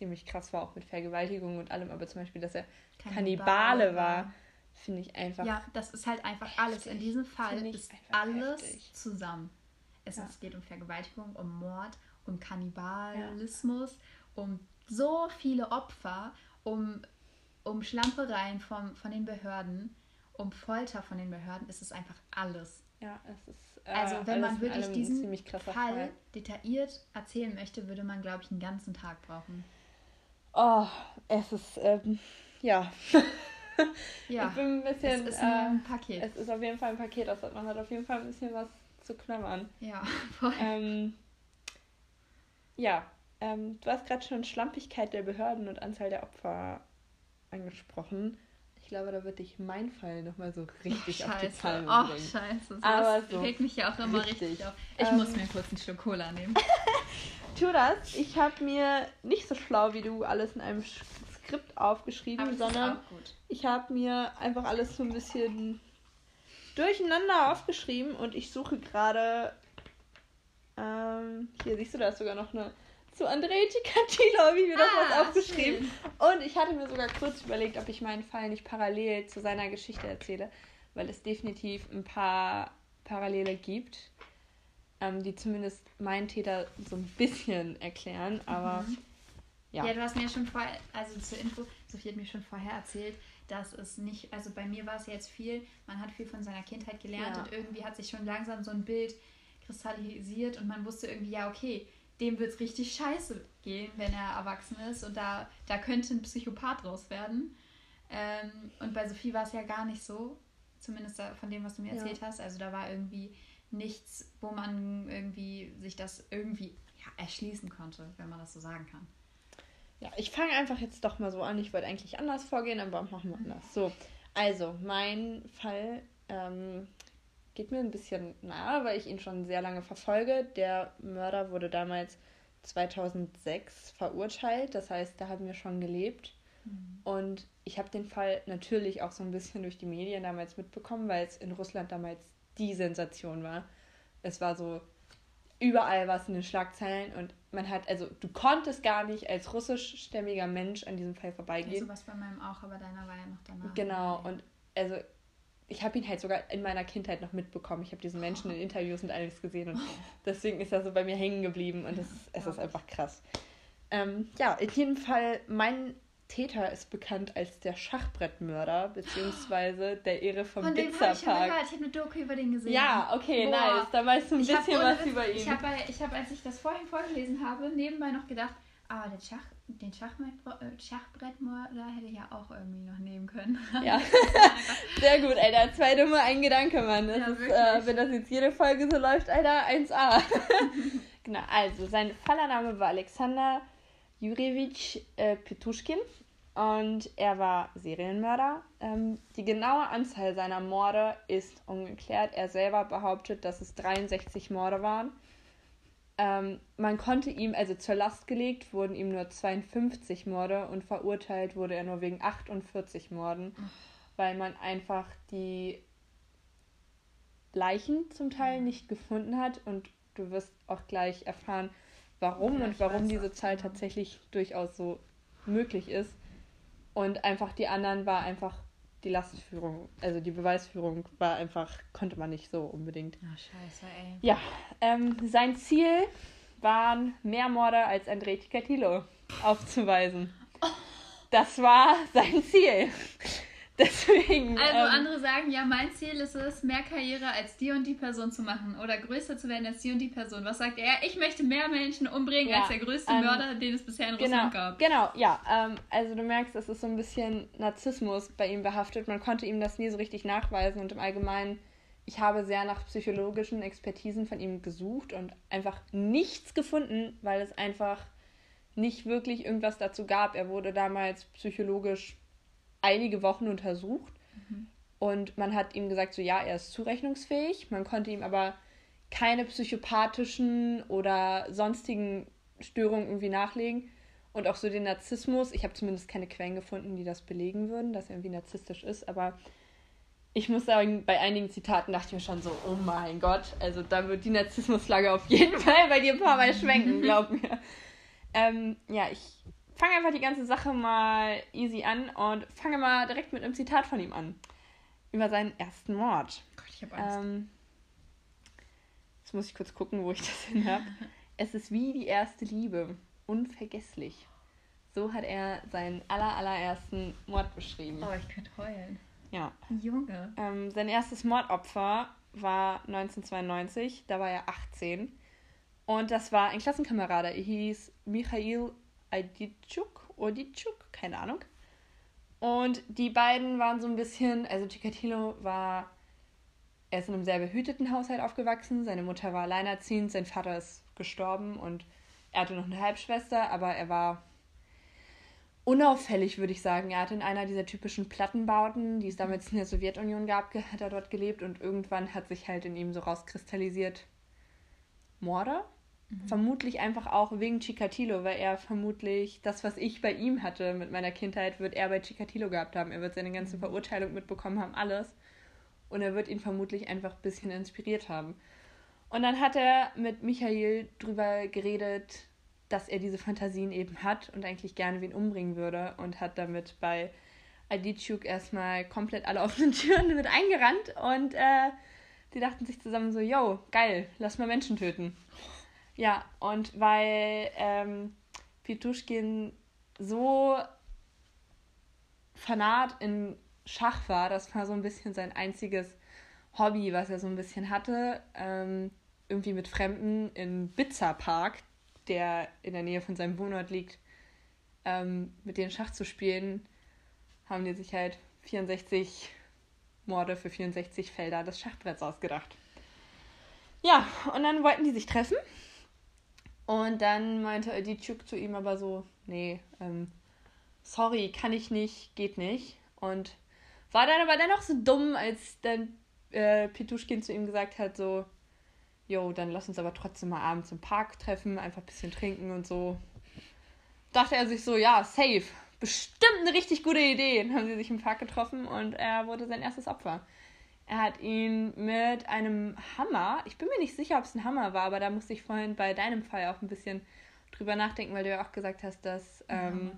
ziemlich krass war, auch mit Vergewaltigung und allem, aber zum Beispiel, dass er Kannibale, war, finde ich einfach. Ja, das ist halt einfach heftig. alles. In diesem Fall ist alles heftig. zusammen. Es, ja. geht um Vergewaltigung, um Mord, um Kannibalismus, ja. um so viele Opfer, um, um Schlampereien vom, von den Behörden, um Folter von den Behörden. Es ist einfach alles. Ja, es ist. Äh, also, wenn man wirklich diesen Fall, Fall detailliert erzählen möchte, würde man, glaube ich, einen ganzen Tag brauchen. Oh, es ist. Ähm, ja. ja, ich bin ein bisschen. Es ist ein äh, Paket. Es ist auf jeden Fall ein Paket. Das hat, man hat auf jeden Fall ein bisschen was zu knabbern. Ja, voll. Ähm, ja, ähm, du hast gerade schon Schlampigkeit der Behörden und Anzahl der Opfer angesprochen. Ich glaube, da wird dich mein Fall nochmal so richtig oh, auf die Palme oh, bringen. Oh, scheiße. So Aber so regt mich ja auch immer richtig, richtig auf. Ich ähm, muss mir kurz einen Schluck Cola nehmen. tu das. Ich habe mir nicht so schlau wie du alles in einem Skript aufgeschrieben, sondern ich habe mir einfach alles so ein bisschen durcheinander aufgeschrieben und ich suche gerade. Ähm, hier siehst du, da ist sogar noch eine zu André Ticatilo, wie wir das ah, was aufgeschrieben. Schön. Und ich hatte mir sogar kurz überlegt, ob ich meinen Fall nicht parallel zu seiner Geschichte erzähle, weil es definitiv ein paar Parallele gibt, ähm, die zumindest meinen Täter so ein bisschen erklären, aber. Mhm. Ja. ja, du hast mir schon vorher, also zur Info, Sophie hat mir schon vorher erzählt, dass es nicht, also bei mir war es jetzt viel, man hat viel von seiner Kindheit gelernt ja. und irgendwie hat sich schon langsam so ein Bild kristallisiert und man wusste irgendwie, ja, okay, dem wird es richtig scheiße gehen, wenn er erwachsen ist und da, da könnte ein Psychopath draus werden. Ähm, und bei Sophie war es ja gar nicht so, zumindest von dem, was du mir erzählt ja. hast. Also da war irgendwie nichts, wo man irgendwie sich das irgendwie ja, erschließen konnte, wenn man das so sagen kann. Ja, ich fange einfach jetzt doch mal so an. Ich wollte eigentlich anders vorgehen, aber machen wir anders. So, also mein Fall ähm, geht mir ein bisschen nahe, weil ich ihn schon sehr lange verfolge. Der Mörder wurde damals 2006 verurteilt, das heißt, da haben wir schon gelebt. Mhm. Und ich habe den Fall natürlich auch so ein bisschen durch die Medien damals mitbekommen, weil es in Russland damals die Sensation war. Es war so überall was in den Schlagzeilen und man hat, also du konntest gar nicht als russischstämmiger Mensch an diesem Fall vorbeigehen. Ja, sowas bei meinem auch, aber deiner war ja noch danach. Genau, und also ich habe ihn halt sogar in meiner Kindheit noch mitbekommen. Ich habe diesen Menschen in Interviews und alles gesehen und deswegen ist er so bei mir hängen geblieben und es, es ist einfach krass. Ähm, ja, in jedem Fall, mein Täter ist bekannt als der Schachbrettmörder, beziehungsweise der Ehre vom Von dem Park. Ich habe hab eine Doku über den gesehen. Ja, okay, Boah. nice. Da weißt du ein ich bisschen was über ihn. Ich habe, ich hab, als ich das vorhin vorgelesen habe, nebenbei noch gedacht, aber den, Schach, den äh, Schachbrettmörder hätte ich ja auch irgendwie noch nehmen können. Ja, sehr gut, Alter. Zwei dumme, ein Gedanke, Mann. Das ja, ist, äh, wenn das jetzt jede Folge so läuft, Alter, 1A. genau, also sein Fallername war Alexander Jurewitsch äh, Petuschkin und er war Serienmörder. Ähm, die genaue Anzahl seiner Morde ist ungeklärt. Er selber behauptet, dass es 63 Morde waren. Ähm, man konnte ihm, also zur Last gelegt, wurden ihm nur 52 Morde und verurteilt wurde er nur wegen 48 Morden, weil man einfach die Leichen zum Teil nicht gefunden hat und du wirst auch gleich erfahren, warum ja, und warum diese Zahl genau. tatsächlich durchaus so möglich ist. Und einfach die anderen war einfach die Lastführung, also die Beweisführung war einfach, konnte man nicht so unbedingt. Ach, scheiße, ey. Ja, ähm, sein Ziel waren mehr Morde als André Ticatilo aufzuweisen. Das war sein Ziel. Deswegen. Also ähm, andere sagen, ja, mein Ziel ist es, mehr Karriere als die und die Person zu machen oder größer zu werden als die und die Person. Was sagt er? Ich möchte mehr Menschen umbringen Ja, als der größte ähm, Mörder, den es bisher in Genau, Russland gab. genau, ja. Ähm, also du merkst, es ist so ein bisschen Narzissmus bei ihm behaftet. Man konnte ihm das nie so richtig nachweisen und im Allgemeinen, ich habe sehr nach psychologischen Expertisen von ihm gesucht und einfach nichts gefunden, weil es einfach nicht wirklich irgendwas dazu gab. Er wurde damals psychologisch einige Wochen untersucht und man hat ihm gesagt, so ja, er ist zurechnungsfähig. Man konnte ihm aber keine psychopathischen oder sonstigen Störungen irgendwie nachlegen. Und auch so den Narzissmus. Ich habe zumindest keine Quellen gefunden, die das belegen würden, dass er irgendwie narzisstisch ist. Aber ich muss sagen, bei einigen Zitaten dachte ich mir schon so, oh mein Gott, also da wird die Narzissmusflagge auf jeden Fall bei dir ein paar Mal schwenken, glaub mir. Ähm, ja, ich fange einfach die ganze Sache mal easy an und fange mal direkt mit einem Zitat von ihm an. Über seinen ersten Mord. Gott, ich habe Angst. Ähm, jetzt muss ich kurz gucken, wo ich das hin habe. es ist wie die erste Liebe. Unvergesslich. So hat er seinen aller, allerersten Mord beschrieben. oh, ich könnte heulen. Ja. Junge. Ähm, sein erstes Mordopfer war 1992, da war er 18. Und das war ein Klassenkamerad, er hieß Michail Aiditschuk, Oditschuk, keine Ahnung. Und die beiden waren so ein bisschen, also Chikatilo war, er ist in einem sehr behüteten Haushalt aufgewachsen, seine Mutter war alleinerziehend, sein Vater ist gestorben und er hatte noch eine Halbschwester, aber er war unauffällig, würde ich sagen. Er hat in einer dieser typischen Plattenbauten, die es damals in der Sowjetunion gab, hat er dort gelebt und irgendwann hat sich halt in ihm so rauskristallisiert Morde. Vermutlich einfach auch wegen Chikatilo, weil er vermutlich das, was ich bei ihm hatte mit meiner Kindheit, wird er bei Chikatilo gehabt haben. Er wird seine ganze Verurteilung mitbekommen haben, alles. Und er wird ihn vermutlich einfach ein bisschen inspiriert haben. Und dann hat er mit Michael drüber geredet, dass er diese Fantasien eben hat und eigentlich gerne wen umbringen würde und hat damit bei Aditschuk erstmal komplett alle offenen Türen mit eingerannt und äh, die dachten sich zusammen so, yo, geil, lass mal Menschen töten. Ja, und weil ähm, Pituschkin so fanat in Schach war, das war so ein bisschen sein einziges Hobby, was er so ein bisschen hatte, ähm, irgendwie mit Fremden in Bitzer Park, der in der Nähe von seinem Wohnort liegt, ähm, mit denen Schach zu spielen, haben die sich halt 64 Morde für 64 Felder des Schachbretts ausgedacht. Ja, und dann wollten die sich treffen. Und dann meinte Aditschuk zu ihm aber so, nee, ähm, sorry, kann ich nicht, geht nicht. Und war dann aber dennoch so dumm, als dann äh, Pituschkin zu ihm gesagt hat, so, jo, dann lass uns aber trotzdem mal abends im Park treffen, einfach ein bisschen trinken und so. Dachte er sich so, ja, safe, bestimmt eine richtig gute Idee. Dann haben sie sich im Park getroffen und er wurde sein erstes Opfer. Er hat ihn mit einem Hammer, ich bin mir nicht sicher, ob es ein Hammer war, aber da musste ich vorhin bei deinem Fall auch ein bisschen drüber nachdenken, weil du ja auch gesagt hast, dass ähm,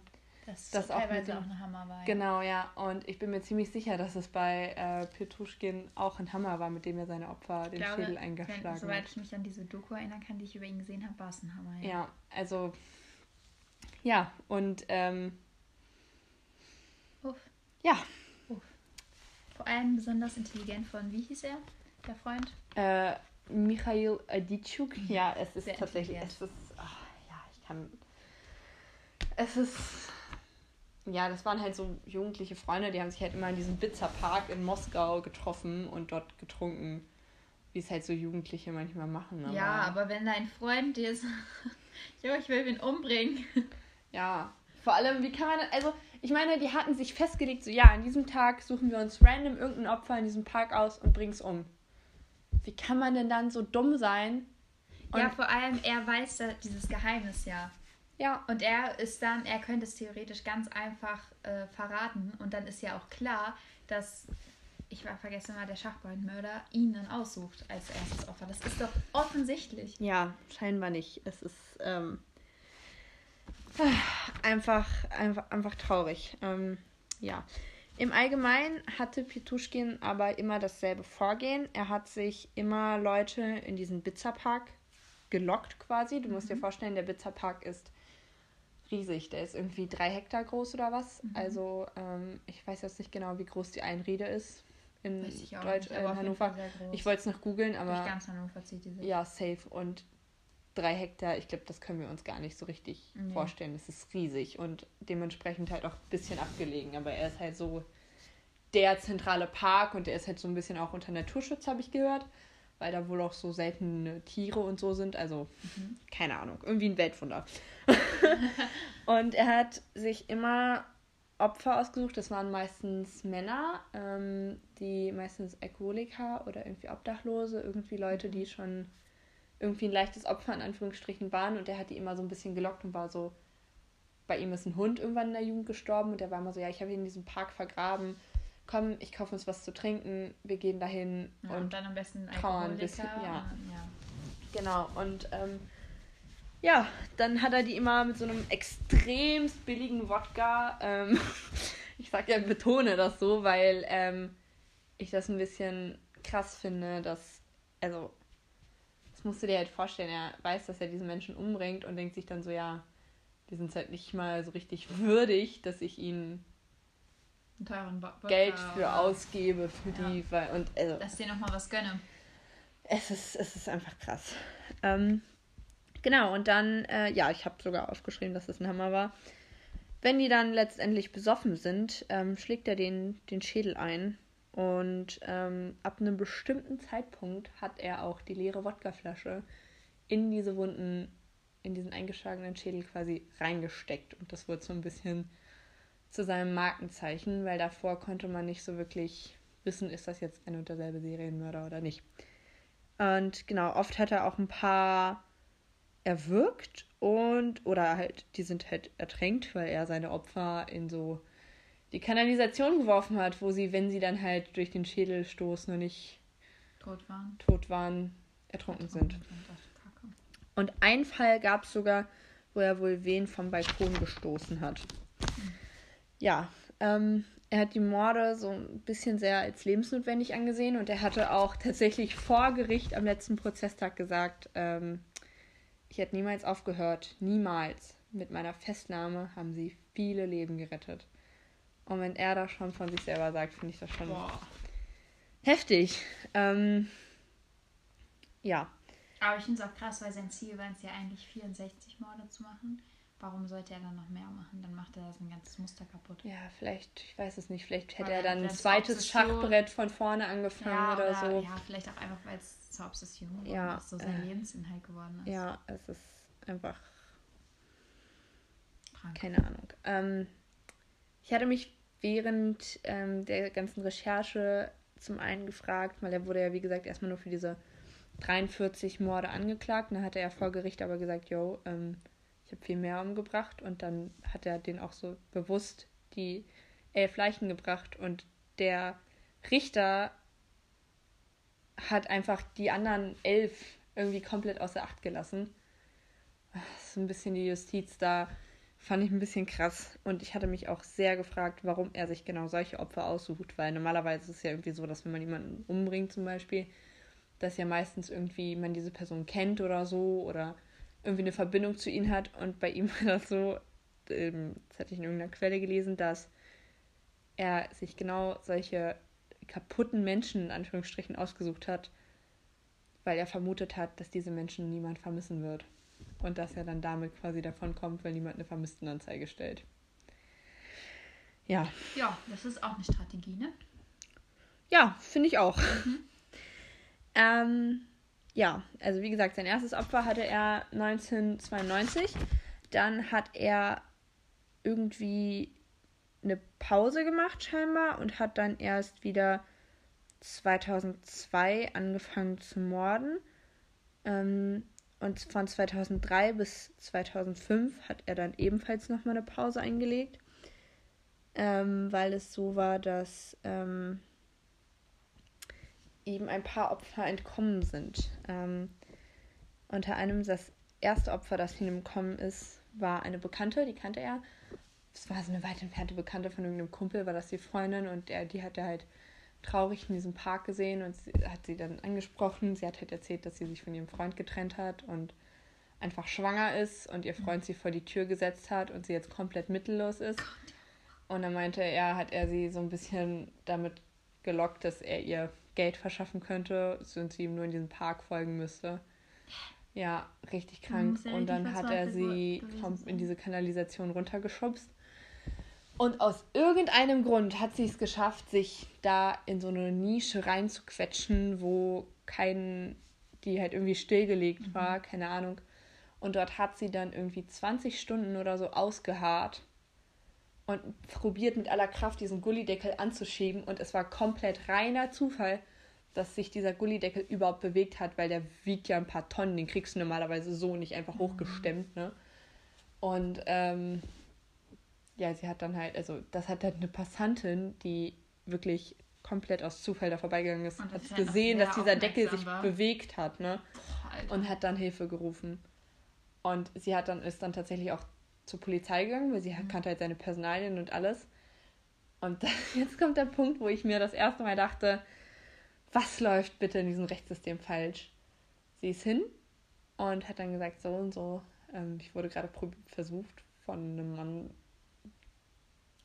Das, Das auch teilweise auch ein Hammer war. ja. Genau, ja. Und ich bin mir ziemlich sicher, dass es bei äh, Petruschkin auch ein Hammer war, mit dem er seine Opfer den Ich glaube, Schädel wenn, eingeschlagen soweit hat. ich mich an diese Doku erinnern kann, die ich über ihn gesehen habe, war es ein Hammer. Ja, also. Ja, und ähm, Uff. ja, Vor allem besonders intelligent von, wie hieß er, der Freund? äh, Michail Aditschuk, ja, es ist Sehr tatsächlich, es ist, ach, ja, ich kann, es ist, ja, das waren halt so jugendliche Freunde, die haben sich halt immer in diesem Bitzer Park in Moskau getroffen und dort getrunken, wie es halt so Jugendliche manchmal machen. Aber, Ja, aber wenn dein Freund dir sagt, jo, ich will ihn umbringen. Ja, vor allem, wie kann man, also, ich meine, die hatten sich festgelegt, so, ja, an diesem Tag suchen wir uns random irgendein Opfer in diesem Park aus und bring's um. Wie kann man denn dann so dumm sein? ja, vor allem, er weiß da dieses Geheimnis ja. Ja, Und er ist dann, er könnte es theoretisch ganz einfach äh, verraten. Und dann ist ja auch klar, dass, ich war vergessen mal, der Schachbrettmörder ihn dann aussucht als erstes Opfer. Das ist doch offensichtlich. Ja, scheinbar nicht. Es ist ähm, einfach, einfach, einfach traurig. Ähm, ja. Im Allgemeinen hatte Pituschkin aber immer dasselbe Vorgehen. Er hat sich immer Leute in diesen Bitzerpark gelockt quasi. Du musst dir vorstellen, der Bitzerpark ist riesig. Der ist irgendwie drei Hektar groß oder was. Mhm. Also ähm, ich weiß jetzt nicht genau, wie groß die Einriede ist in Deutsch, nicht, äh, Hannover. Ich wollte es noch googeln, aber Durch ganz Hannover zieht die sich. ja, safe. Und drei Hektar, ich glaube, das können wir uns gar nicht so richtig Nee. vorstellen. Das ist riesig und dementsprechend halt auch ein bisschen abgelegen. Aber er ist halt so der zentrale Park und der ist halt so ein bisschen auch unter Naturschutz, habe ich gehört. Weil da wohl auch so seltene Tiere und so sind. Also, Mhm. keine Ahnung, irgendwie ein Weltwunder. und er hat sich immer Opfer ausgesucht. Das waren meistens Männer, ähm, die meistens Alkoholiker oder irgendwie Obdachlose, irgendwie Leute, die schon irgendwie ein leichtes Opfer in Anführungsstrichen waren. Und er hat die immer so ein bisschen gelockt und war so, bei ihm ist ein Hund irgendwann in der Jugend gestorben und er war immer so, ja, ich habe ihn in diesem Park vergraben. Komm, ich kaufe uns was zu trinken, wir gehen dahin Ja, und, dann am besten ein trauern ein Alkoholiker. bisschen, ja. und- ja. Genau, und ähm, ja, dann hat er die immer mit so einem extremst billigen Wodka, ähm, ich sag ja, betone das so, weil ähm, ich das ein bisschen krass finde, dass, also, das musst du dir halt vorstellen, er weiß, dass er diesen Menschen umbringt und denkt sich dann so, ja, die sind halt nicht mal so richtig würdig, dass ich ihnen Geld für ausgebe für Ja. die, weil, und also, Dass dir nochmal was gönne. Es ist, es ist einfach krass. Ähm, genau, und dann, äh, ja, ich habe sogar aufgeschrieben, dass es ein Hammer war. Wenn die dann letztendlich besoffen sind, ähm, schlägt er den, den Schädel ein. Und ähm, ab einem bestimmten Zeitpunkt hat er auch die leere Wodkaflasche in diese Wunden, in diesen eingeschlagenen Schädel quasi reingesteckt. Und das wurde so ein bisschen zu seinem Markenzeichen, weil davor konnte man nicht so wirklich wissen, ist das jetzt ein und derselbe Serienmörder oder nicht. Und genau, oft hat er auch ein paar erwürgt und oder halt, die sind halt ertränkt, weil er seine Opfer in so die Kanalisation geworfen hat, wo sie, wenn sie dann halt durch den Schädel stoßen und nicht Tot waren. tot waren, ertrunken sind. Ist Kacke. Und ein Fall gab es sogar, wo er wohl wen vom Balkon gestoßen hat. Ja, ähm, er hat die Morde so ein bisschen sehr als lebensnotwendig angesehen und er hatte auch tatsächlich vor Gericht am letzten Prozesstag gesagt, ähm, ich hätte niemals aufgehört, niemals. Mit meiner Festnahme haben sie viele Leben gerettet. Und wenn er das schon von sich selber sagt, finde ich das schon Boah. heftig. Ähm, ja, Aber ich finde es auch krass, weil sein Ziel war es ja eigentlich 64 Morde zu machen. Warum sollte er dann noch mehr machen? Dann macht er sein ganzes Muster kaputt. Ja, vielleicht, ich weiß es nicht, vielleicht hätte Weil er dann ein zweites Schachbrett von vorne angefangen oder, so. Ja, vielleicht auch einfach, weil es zur Obsession geworden Ja, ist, so sein äh, Lebensinhalt geworden ist. Ja, es ist einfach, Krank. keine Ahnung. Ähm, ich hatte mich während ähm, der ganzen Recherche zum einen gefragt, weil er wurde ja, wie gesagt, erstmal nur für diese 43 Morde angeklagt. Und dann hat er ja vor Gericht aber gesagt, yo, ähm, ich habe viel mehr umgebracht. Und dann hat er den auch so bewusst die elf Leichen gebracht. Und der Richter hat einfach die anderen elf irgendwie komplett außer Acht gelassen. Das ist ein bisschen die Justiz da. Fand ich ein bisschen krass. Und ich hatte mich auch sehr gefragt, warum er sich genau solche Opfer aussucht. Weil normalerweise ist es ja irgendwie so, dass wenn man jemanden umbringt zum Beispiel, dass ja meistens irgendwie man diese Person kennt oder so oder irgendwie eine Verbindung zu ihnen hat. Und bei ihm war das so, ähm, das hatte ich in irgendeiner Quelle gelesen, dass er sich genau solche kaputten Menschen in Anführungsstrichen ausgesucht hat, weil er vermutet hat, dass diese Menschen niemand vermissen wird. Und dass er dann damit quasi davon kommt, weil niemand eine Vermisstenanzeige stellt. Ja, Ja, das ist auch eine Strategie, ne? ja, finde ich auch. ähm, ja, also wie gesagt, sein erstes Opfer hatte er 1992. Dann hat er irgendwie eine Pause gemacht scheinbar und hat dann erst wieder 2002 angefangen zu morden. Ähm, und von 2003 bis 2005 hat er dann ebenfalls nochmal eine Pause eingelegt, ähm, weil es so war, dass ähm, eben ein paar Opfer entkommen sind. Ähm, unter anderem das erste Opfer, das ihm entkommen ist, war eine Bekannte, die kannte er. Es war so eine weit entfernte Bekannte von irgendeinem Kumpel, war das die Freundin und er, die hat er halt traurig in diesem Park gesehen und sie, hat sie dann angesprochen. Sie hat halt erzählt, dass sie sich von ihrem Freund getrennt hat und einfach schwanger ist und ihr Freund sie vor die Tür gesetzt hat und sie jetzt komplett mittellos ist. Und dann meinte er, hat er sie so ein bisschen damit gelockt, dass er ihr Geld verschaffen könnte und sie ihm nur in diesen Park folgen müsste. Ja, richtig krank. Und dann hat er sie in diese Kanalisation runtergeschubst. Und aus irgendeinem Grund hat sie es geschafft, sich da in so eine Nische reinzuquetschen, wo kein, die halt irgendwie stillgelegt mhm. war, keine Ahnung. Und dort hat sie dann irgendwie 20 Stunden oder so ausgeharrt und probiert mit aller Kraft diesen Gullideckel anzuschieben. Und es war komplett reiner Zufall, dass sich dieser Gullideckel überhaupt bewegt hat, weil der wiegt ja ein paar Tonnen. Den kriegst du normalerweise so nicht einfach mhm. hochgestemmt. Ne? Und ähm, ja, sie hat dann halt, also das hat halt eine Passantin, die wirklich komplett aus Zufall da vorbeigegangen ist, hat gesehen, dass dieser Deckel sich war. bewegt hat, ne? Boah, und hat dann Hilfe gerufen. Und sie hat dann, ist dann tatsächlich auch zur Polizei gegangen, weil sie mhm. kannte halt seine Personalien und alles. Und jetzt kommt der Punkt, wo ich mir das erste Mal dachte, was läuft bitte in diesem Rechtssystem falsch? Sie ist hin und hat dann gesagt, so und so, ähm, ich wurde gerade versucht, von einem Mann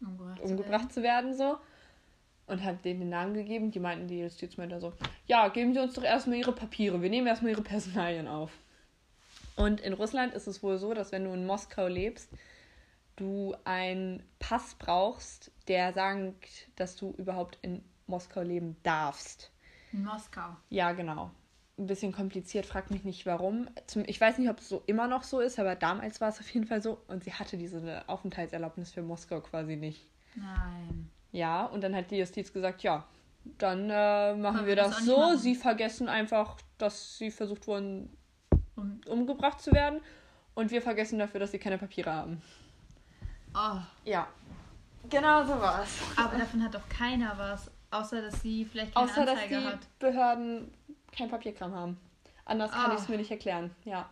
umgebracht, umgebracht zu, werden. zu werden, so. Und hat denen den Namen gegeben. Die meinten, die Justizmänner so, ja, geben Sie uns doch erstmal Ihre Papiere, wir nehmen erstmal Ihre Personalien auf. Und in Russland ist es wohl so, dass wenn du in Moskau lebst, du einen Pass brauchst, der sagt, dass du überhaupt in Moskau leben darfst. In Moskau. Ja, genau. Ein bisschen kompliziert, frag mich nicht warum. Zum, ich weiß nicht, ob es so immer noch so ist, aber damals war es auf jeden Fall so. Und sie hatte diese Aufenthaltserlaubnis für Moskau quasi nicht. Nein. Ja, und dann hat die Justiz gesagt, ja, dann äh, machen wir das, das so. Machen. Sie vergessen einfach, dass sie versucht wurden, um, umgebracht zu werden. Und wir vergessen dafür, dass sie keine Papiere haben. Oh. Ja. Genau so war's. Aber davon hat doch keiner was. Außer, dass sie vielleicht keine Außer, Anzeige dass die hat. Behörden kein Papierkram haben. Anders oh. kann ich es mir nicht erklären. Ja.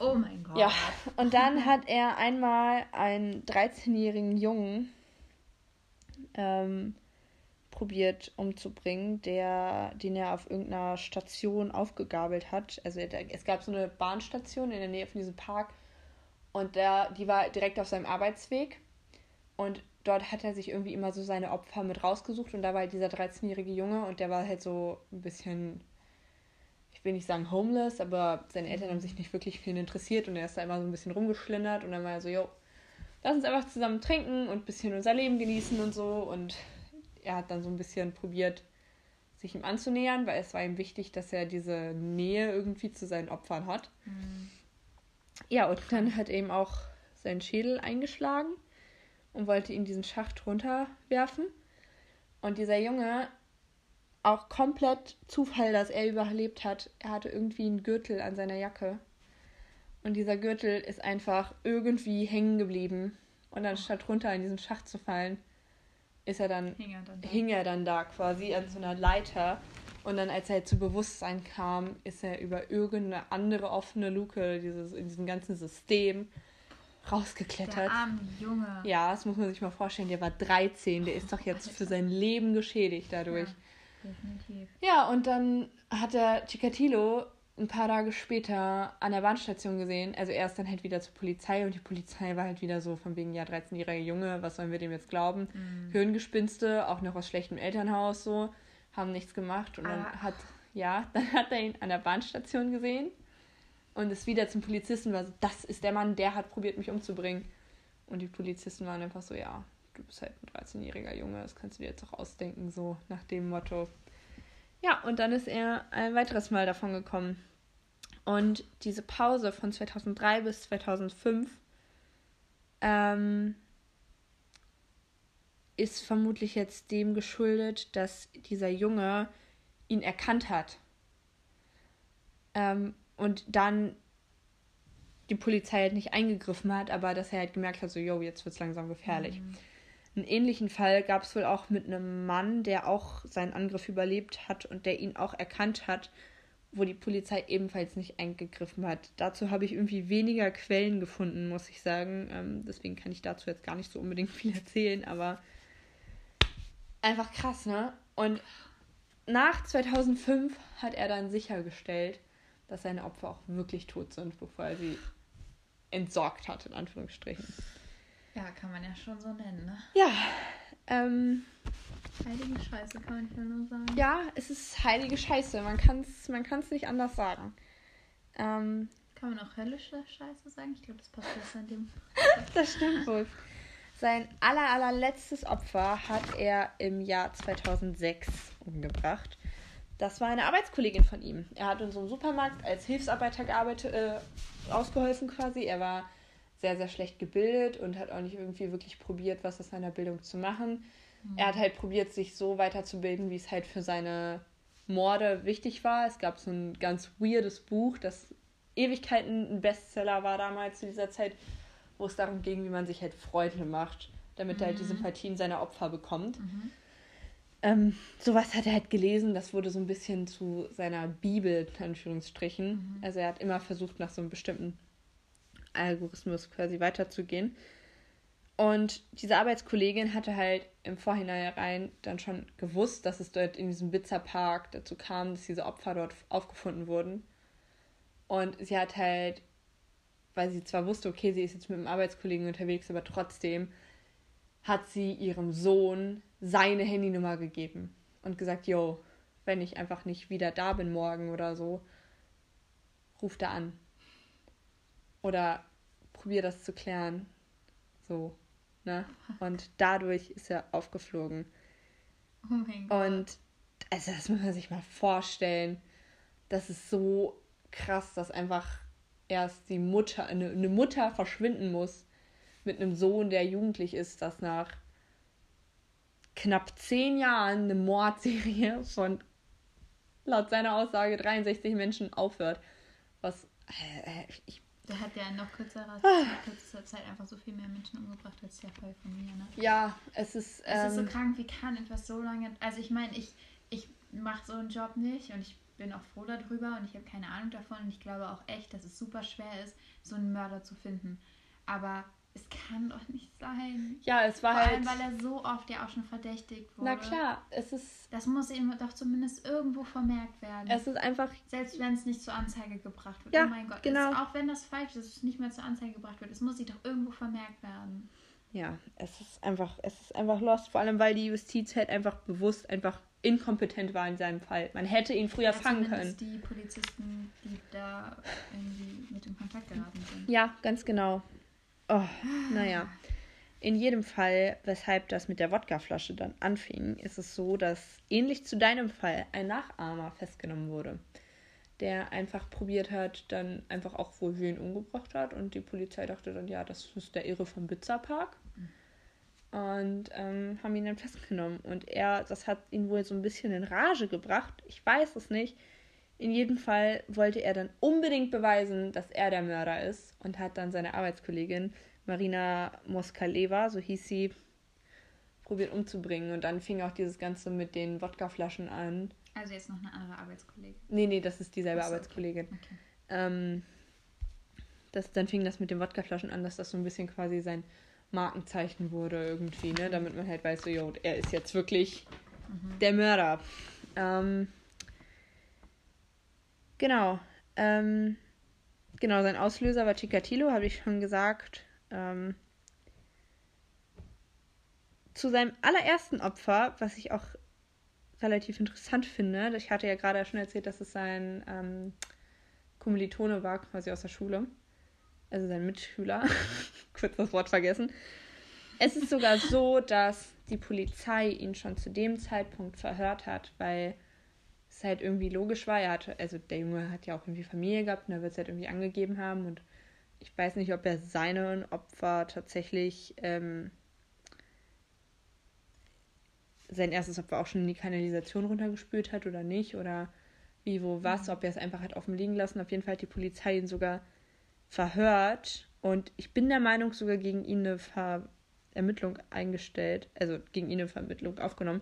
Oh mein Gott. Ja, und dann hat er einmal einen 13-jährigen Jungen ähm, probiert umzubringen, der, den er auf irgendeiner Station aufgegabelt hat. Also es gab so eine Bahnstation in der Nähe von diesem Park und der, die war direkt auf seinem Arbeitsweg. Und dort hat er sich irgendwie immer so seine Opfer mit rausgesucht und da war halt dieser 13-jährige Junge und der war halt so ein bisschen, ich will nicht sagen homeless, aber seine Eltern haben sich nicht wirklich für ihn interessiert und er ist da immer so ein bisschen rumgeschlindert und dann war er so, jo, lass uns einfach zusammen trinken und ein bisschen unser Leben genießen und so und er hat dann so ein bisschen probiert, sich ihm anzunähern, weil es war ihm wichtig, dass er diese Nähe irgendwie zu seinen Opfern hat. Mhm. Ja, und dann hat er ihm auch seinen Schädel eingeschlagen und wollte ihn diesen Schacht runterwerfen. Und dieser Junge, auch komplett Zufall, dass er überlebt hat, er hatte irgendwie einen Gürtel an seiner Jacke. Und dieser Gürtel ist einfach irgendwie hängen geblieben. Und anstatt runter in diesen Schacht zu fallen, ist er dann, hing er dann, da. Hing er dann da quasi an so einer Leiter. Und dann, als er zu Bewusstsein kam, ist er über irgendeine andere offene Luke dieses, in diesem ganzen System rausgeklettert. Der arme Junge. Ja, das muss man sich mal vorstellen. Der war 13, der ist doch jetzt für sein Leben geschädigt dadurch. Ja, definitiv. Ja, und dann hat er Chikatilo ein paar Tage später an der Bahnstation gesehen. Also er ist dann halt wieder zur Polizei und die Polizei war halt wieder so von wegen, ja, 13-jähriger Junge, was sollen wir dem jetzt glauben? Mhm. Hirngespinste, auch noch aus schlechtem Elternhaus so, haben nichts gemacht und dann ah. hat, ja, dann hat er ihn an der Bahnstation gesehen und ist wieder zum Polizisten, war so, das ist der Mann, der hat probiert, mich umzubringen. Und die Polizisten waren einfach so, ja, du bist halt ein 13-jähriger Junge, das kannst du dir jetzt auch ausdenken, so nach dem Motto. Ja, und dann ist er ein weiteres Mal davon gekommen. Und diese Pause von 2003 bis 2005 ähm, ist vermutlich jetzt dem geschuldet, dass dieser Junge ihn erkannt hat. Ähm, und dann die Polizei halt nicht eingegriffen hat, aber dass er halt gemerkt hat, so, yo, jetzt wird es langsam gefährlich. Mhm. Einen ähnlichen Fall gab es wohl auch mit einem Mann, der auch seinen Angriff überlebt hat und der ihn auch erkannt hat wo die Polizei ebenfalls nicht eingegriffen hat. Dazu habe ich irgendwie weniger Quellen gefunden, muss ich sagen. Ähm, deswegen kann ich dazu jetzt gar nicht so unbedingt viel erzählen, aber einfach krass, ne? Und nach 2005 hat er dann sichergestellt, dass seine Opfer auch wirklich tot sind, bevor er sie entsorgt hat, in Anführungsstrichen. Ja, kann man ja schon so nennen, ne? Ja, ähm, Heilige Scheiße, kann ich ja nur sagen. ja, es ist heilige Scheiße. Man kann es man kann's nicht anders sagen. Ähm, Kann man auch höllische Scheiße sagen? Ich glaube, das passt besser in dem. das stimmt wohl. Sein aller, allerletztes Opfer hat er im Jahr 2006 umgebracht. Das war eine Arbeitskollegin von ihm. Er hat in so einem Supermarkt als Hilfsarbeiter gearbeitet, äh, ausgeholfen quasi. Er war sehr, sehr schlecht gebildet und hat auch nicht irgendwie wirklich probiert, was aus seiner Bildung zu machen. Er hat halt probiert, sich so weiterzubilden, wie es halt für seine Morde wichtig war. Es gab so ein ganz weirdes Buch, das Ewigkeiten ein Bestseller war damals zu dieser Zeit, wo es darum ging, wie man sich halt Freunde macht, damit er halt die Sympathien seiner Opfer bekommt. Ähm, sowas hat er halt gelesen, das wurde so ein bisschen zu seiner Bibel, in Anführungsstrichen. Also er hat immer versucht, nach so einem bestimmten Algorithmus quasi weiterzugehen. Und diese Arbeitskollegin hatte halt im Vorhinein dann schon gewusst, dass es dort in diesem Bitzerpark dazu kam, dass diese Opfer dort aufgefunden wurden. Und sie hat halt, weil sie zwar wusste, okay, sie ist jetzt mit einem Arbeitskollegen unterwegs, aber trotzdem hat sie ihrem Sohn seine Handynummer gegeben und gesagt, yo, wenn ich einfach nicht wieder da bin morgen oder so, ruft er an. Oder probier das zu klären. So, ne? Und dadurch ist er aufgeflogen. Oh mein Gott. Und also das muss man sich mal vorstellen. Das ist so krass, dass einfach erst die Mutter, eine, eine Mutter verschwinden muss mit einem Sohn, der jugendlich ist, das nach knapp zehn Jahren eine Mordserie von laut seiner Aussage 63 Menschen aufhört. Was äh, ich Der hat ja in noch kürzerer, Ah. kürzester Zeit einfach so viel mehr Menschen umgebracht als der Fall von mir, ne? ja, es ist Es ist so ähm, krank, wie kann etwas so lange. Also ich meine, ich, ich mache so einen Job nicht und ich bin auch froh darüber und ich habe keine Ahnung davon und ich glaube auch echt, dass es super schwer ist, so einen Mörder zu finden. Aber es kann doch nicht sein. ja, es war Vor halt allem, weil er so oft ja auch schon verdächtigt wurde. na klar, es ist Das muss ihm doch zumindest irgendwo vermerkt werden. es ist einfach Selbst wenn es nicht zur Anzeige gebracht wird. Ja, oh mein Gott. genau. Auch wenn das falsch ist, es nicht mehr zur Anzeige gebracht wird. Es muss sich doch irgendwo vermerkt werden. Ja, es ist einfach, es ist einfach lost, vor allem weil die Justiz halt einfach bewusst einfach inkompetent war in seinem Fall. Man hätte ihn früher Ja, fangen können. die Polizisten, die da irgendwie mit in Kontakt geraten sind. Ja, ganz genau. Oh, naja. In jedem Fall, weshalb das mit der Wodkaflasche dann anfing, ist es so, dass ähnlich zu deinem Fall ein Nachahmer festgenommen wurde, der einfach probiert hat, dann einfach auch wohl wen umgebracht hat und die Polizei dachte dann, ja, das ist der Irre vom Bitzerpark und ähm, haben ihn dann festgenommen und er, das hat ihn wohl so ein bisschen in Rage gebracht, ich weiß es nicht. In jedem Fall wollte er dann unbedingt beweisen, dass er der Mörder ist und hat dann seine Arbeitskollegin Marina Moskaleva, so hieß sie, probiert umzubringen. Und dann fing auch dieses Ganze mit den Wodkaflaschen an. Also jetzt noch eine andere Arbeitskollegin. Nee, nee, das ist dieselbe Ach so, okay. Arbeitskollegin. Okay. Ähm, das, dann fing das mit den Wodkaflaschen an, dass das so ein bisschen quasi sein Markenzeichen wurde irgendwie, ne? Damit man halt weiß, so, jo, er ist jetzt wirklich der Mörder. Ähm, genau. Ähm, genau, sein Auslöser war Chikatilo, habe ich schon gesagt. Ähm, zu seinem allerersten Opfer, was ich auch relativ interessant finde, ich hatte ja gerade schon erzählt, dass es sein ähm, Kommilitone war, quasi aus der Schule. Also sein Mitschüler. Kurz das Wort vergessen. Es ist sogar so, dass die Polizei ihn schon zu dem Zeitpunkt verhört hat, weil es halt irgendwie logisch war. Er hatte, also der Junge hat ja auch irgendwie Familie gehabt und er wird es halt irgendwie angegeben haben. Und ich weiß nicht, ob er seinen Opfer tatsächlich ähm, sein erstes Opfer auch schon in die Kanalisation runtergespült hat oder nicht. Oder wie, wo, was, ob er es einfach hat offen liegen lassen. Auf jeden Fall hat die Polizei ihn sogar verhört und ich bin der Meinung, sogar gegen ihn eine Ver Ermittlung eingestellt, also gegen ihn eine Vermittlung aufgenommen.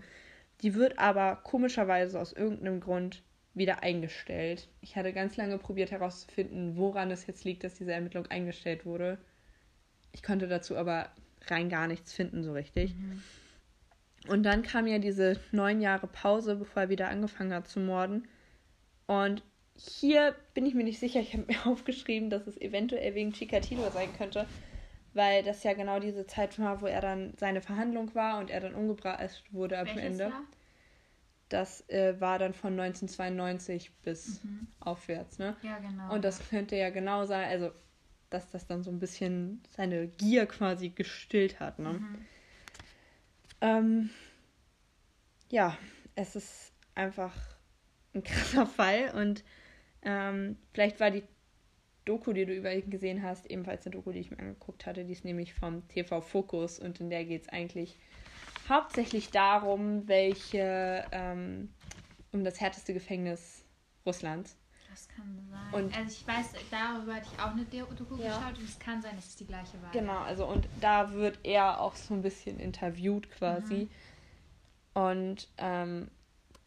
Die wird aber komischerweise aus irgendeinem Grund wieder eingestellt. Ich hatte ganz lange probiert herauszufinden, woran es jetzt liegt, dass diese Ermittlung eingestellt wurde. Ich konnte dazu aber rein gar nichts finden, so richtig. Und dann kam ja diese neun Jahre Pause, bevor er wieder angefangen hat zu morden. Und hier bin ich mir nicht sicher. Ich habe mir aufgeschrieben, dass es eventuell wegen Chikatilo sein könnte, weil das ja genau diese Zeit war, wo er dann seine Verhandlung war und er dann umgebracht wurde am Ende. Jahr? Das äh, war dann von 1992 bis mhm. aufwärts, ne? Ja, genau. Und das könnte ja genau sein, also dass das dann so ein bisschen seine Gier quasi gestillt hat, ne? Mhm. Ähm, ja, es ist einfach ein krasser Fall und ähm, vielleicht war die Doku, die du über ihn gesehen hast, ebenfalls eine Doku, die ich mir angeguckt hatte. Die ist nämlich vom TV Focus und in der geht es eigentlich hauptsächlich darum, welche, ähm, um das härteste Gefängnis Russlands. Das kann sein. Und also ich weiß, darüber hatte ich auch eine Doku ja. geschaut und es kann sein, dass es die gleiche war. Genau, also und da wird er auch so ein bisschen interviewt quasi. Mhm. Und ähm,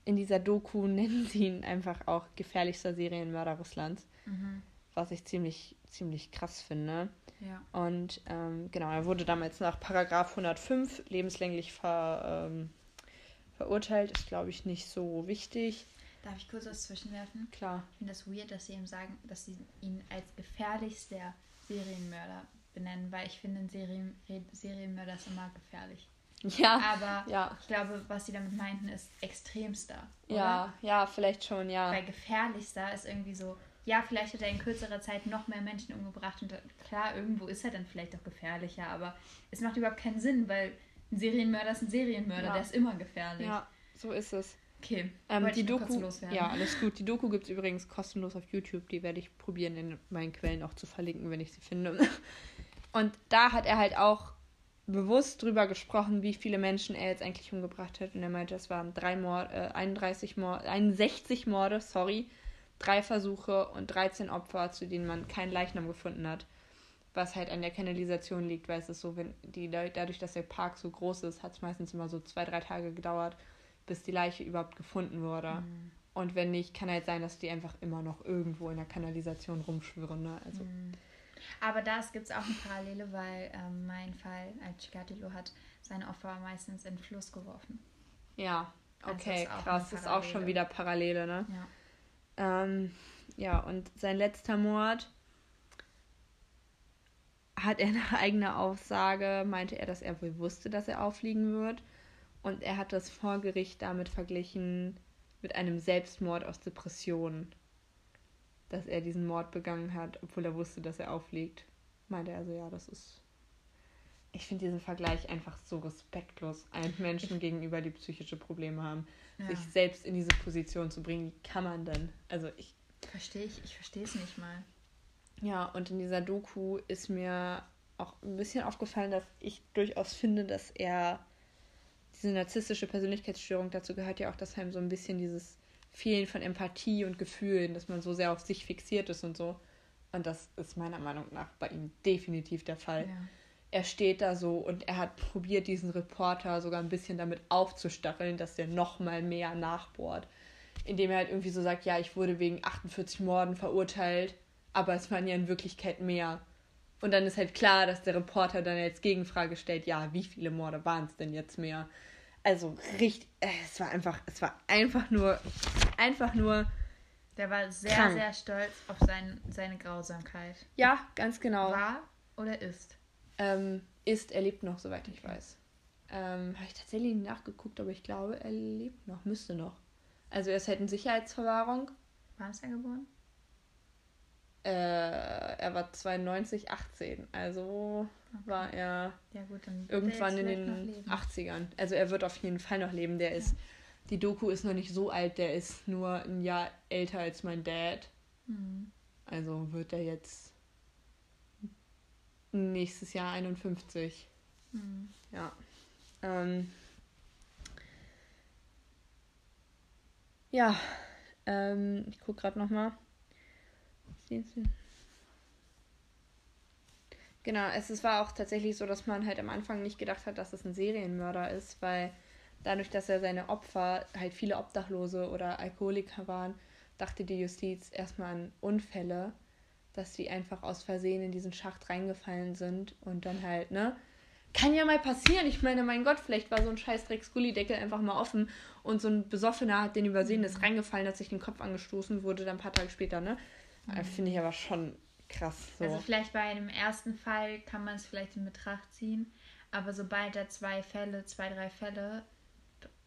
in dieser Doku nennen sie ihn einfach auch gefährlichster Serienmörder Russlands. Mhm. Was ich ziemlich, ziemlich krass finde. Ja. Und ähm, genau, er wurde damals nach Paragraph 105 lebenslänglich ver, ähm, verurteilt. Ist, glaube ich, nicht so wichtig. Darf ich kurz was zwischenwerfen? Klar. Ich finde das weird, dass sie ihm sagen, dass sie ihn als gefährlichster Serienmörder benennen, weil ich finde, ein Serien Serienmörder ist immer gefährlich. Ja. Aber ja. ich glaube, was sie damit meinten, ist extremster. Oder? Ja, ja, vielleicht schon, ja. Weil gefährlichster ist irgendwie so, ja, vielleicht hat er in kürzerer Zeit noch mehr Menschen umgebracht und klar, irgendwo ist er dann vielleicht auch gefährlicher, aber es macht überhaupt keinen Sinn, weil ein Serienmörder ist ein Serienmörder, ja. der ist immer gefährlich. Ja, so ist es. Okay, ähm, die Doku, ja, alles gut. Die Doku gibt es übrigens kostenlos auf YouTube. Die werde ich probieren, in meinen Quellen auch zu verlinken, wenn ich sie finde. Und da hat er halt auch bewusst drüber gesprochen, wie viele Menschen er jetzt eigentlich umgebracht hat. Und er meinte, es waren drei Mord, äh, 31 Mord, 61 Morde, sorry, drei Versuche und 13 Opfer, zu denen man keinen Leichnam gefunden hat. Was halt an der Kanalisation liegt, weil es ist so, wenn die, dadurch, dass der Park so groß ist, hat es meistens immer so zwei, drei Tage gedauert, bis die Leiche überhaupt gefunden wurde. Mhm. Und wenn nicht, kann halt sein, dass die einfach immer noch irgendwo in der Kanalisation rumschwirren. Ne? Also. Mhm. Aber da gibt es auch eine Parallele, weil ähm, mein Fall, als Chikatilo hat seine Opfer meistens in den Fluss geworfen. Ja, also okay, also ist krass. Ist auch schon wieder Parallele, ne? Ja. Ähm, ja, und sein letzter Mord hat er nach eigener Aussage, meinte er, dass er wohl wusste, dass er auffliegen wird. Und er hat das vor Gericht damit verglichen mit einem Selbstmord aus Depressionen dass er diesen Mord begangen hat, obwohl er wusste, dass er aufliegt. Meinte er so, ja, das ist. Ich finde diesen Vergleich einfach so respektlos allen Menschen gegenüber, die psychische Probleme haben. Ja. Sich selbst in diese Position zu bringen, wie kann man denn? Also ich. Verstehe ich, ich verstehe es nicht mal. Ja, und in dieser Doku ist mir auch ein bisschen aufgefallen, dass ich durchaus finde, dass er diese narzisstische Persönlichkeitsstörung, dazu gehört ja auch, dass einem so ein bisschen dieses Fehlen von Empathie und Gefühlen, dass man so sehr auf sich fixiert ist und so. Und das ist meiner Meinung nach bei ihm definitiv der Fall. Ja. Er steht da so und er hat probiert, diesen Reporter sogar ein bisschen damit aufzustacheln, dass der noch mal mehr nachbohrt. Indem er halt irgendwie so sagt, ja, ich wurde wegen 48 Morden verurteilt, aber es waren ja in Wirklichkeit mehr. Und dann ist halt klar, dass der Reporter dann als Gegenfrage stellt, ja, wie viele Morde waren es denn jetzt mehr? Also richtig, äh, es war einfach, es war einfach nur, einfach nur. Der war sehr, krank. sehr stolz auf sein, seine Grausamkeit. Ja, ganz genau. War oder ist? Ähm, ist, er lebt noch, soweit ich weiß. Ähm, Habe ich tatsächlich nachgeguckt, aber ich glaube, er lebt noch, müsste noch. Also er ist halt in Sicherheitsverwahrung. Wann ist er geboren? Äh, er war 92, 18. Also okay. war er ja, gut, irgendwann in den 80ern. Also er wird auf jeden Fall noch leben. Der ja. ist, die Doku ist noch nicht so alt, der ist nur ein Jahr älter als mein Dad. Mhm. Also wird er jetzt nächstes Jahr 51. Mhm. Ja. Ähm, ja, ähm, ich gucke gerade noch mal. Genau, es, es war auch tatsächlich so, dass man halt am Anfang nicht gedacht hat, dass es ein Serienmörder ist, weil dadurch, dass er seine Opfer halt viele Obdachlose oder Alkoholiker waren, dachte die Justiz erstmal an Unfälle, dass die einfach aus Versehen in diesen Schacht reingefallen sind und dann halt, ne, kann ja mal passieren. Ich meine, mein Gott, vielleicht war so ein scheiß Drecks-Gullideckel einfach mal offen und so ein Besoffener hat den übersehen, ist reingefallen, hat sich den Kopf angestoßen, wurde dann ein paar Tage später, ne? Mhm. Finde ich aber schon krass. So. Also vielleicht bei einem ersten Fall kann man es vielleicht in Betracht ziehen, aber sobald da zwei Fälle, zwei, drei Fälle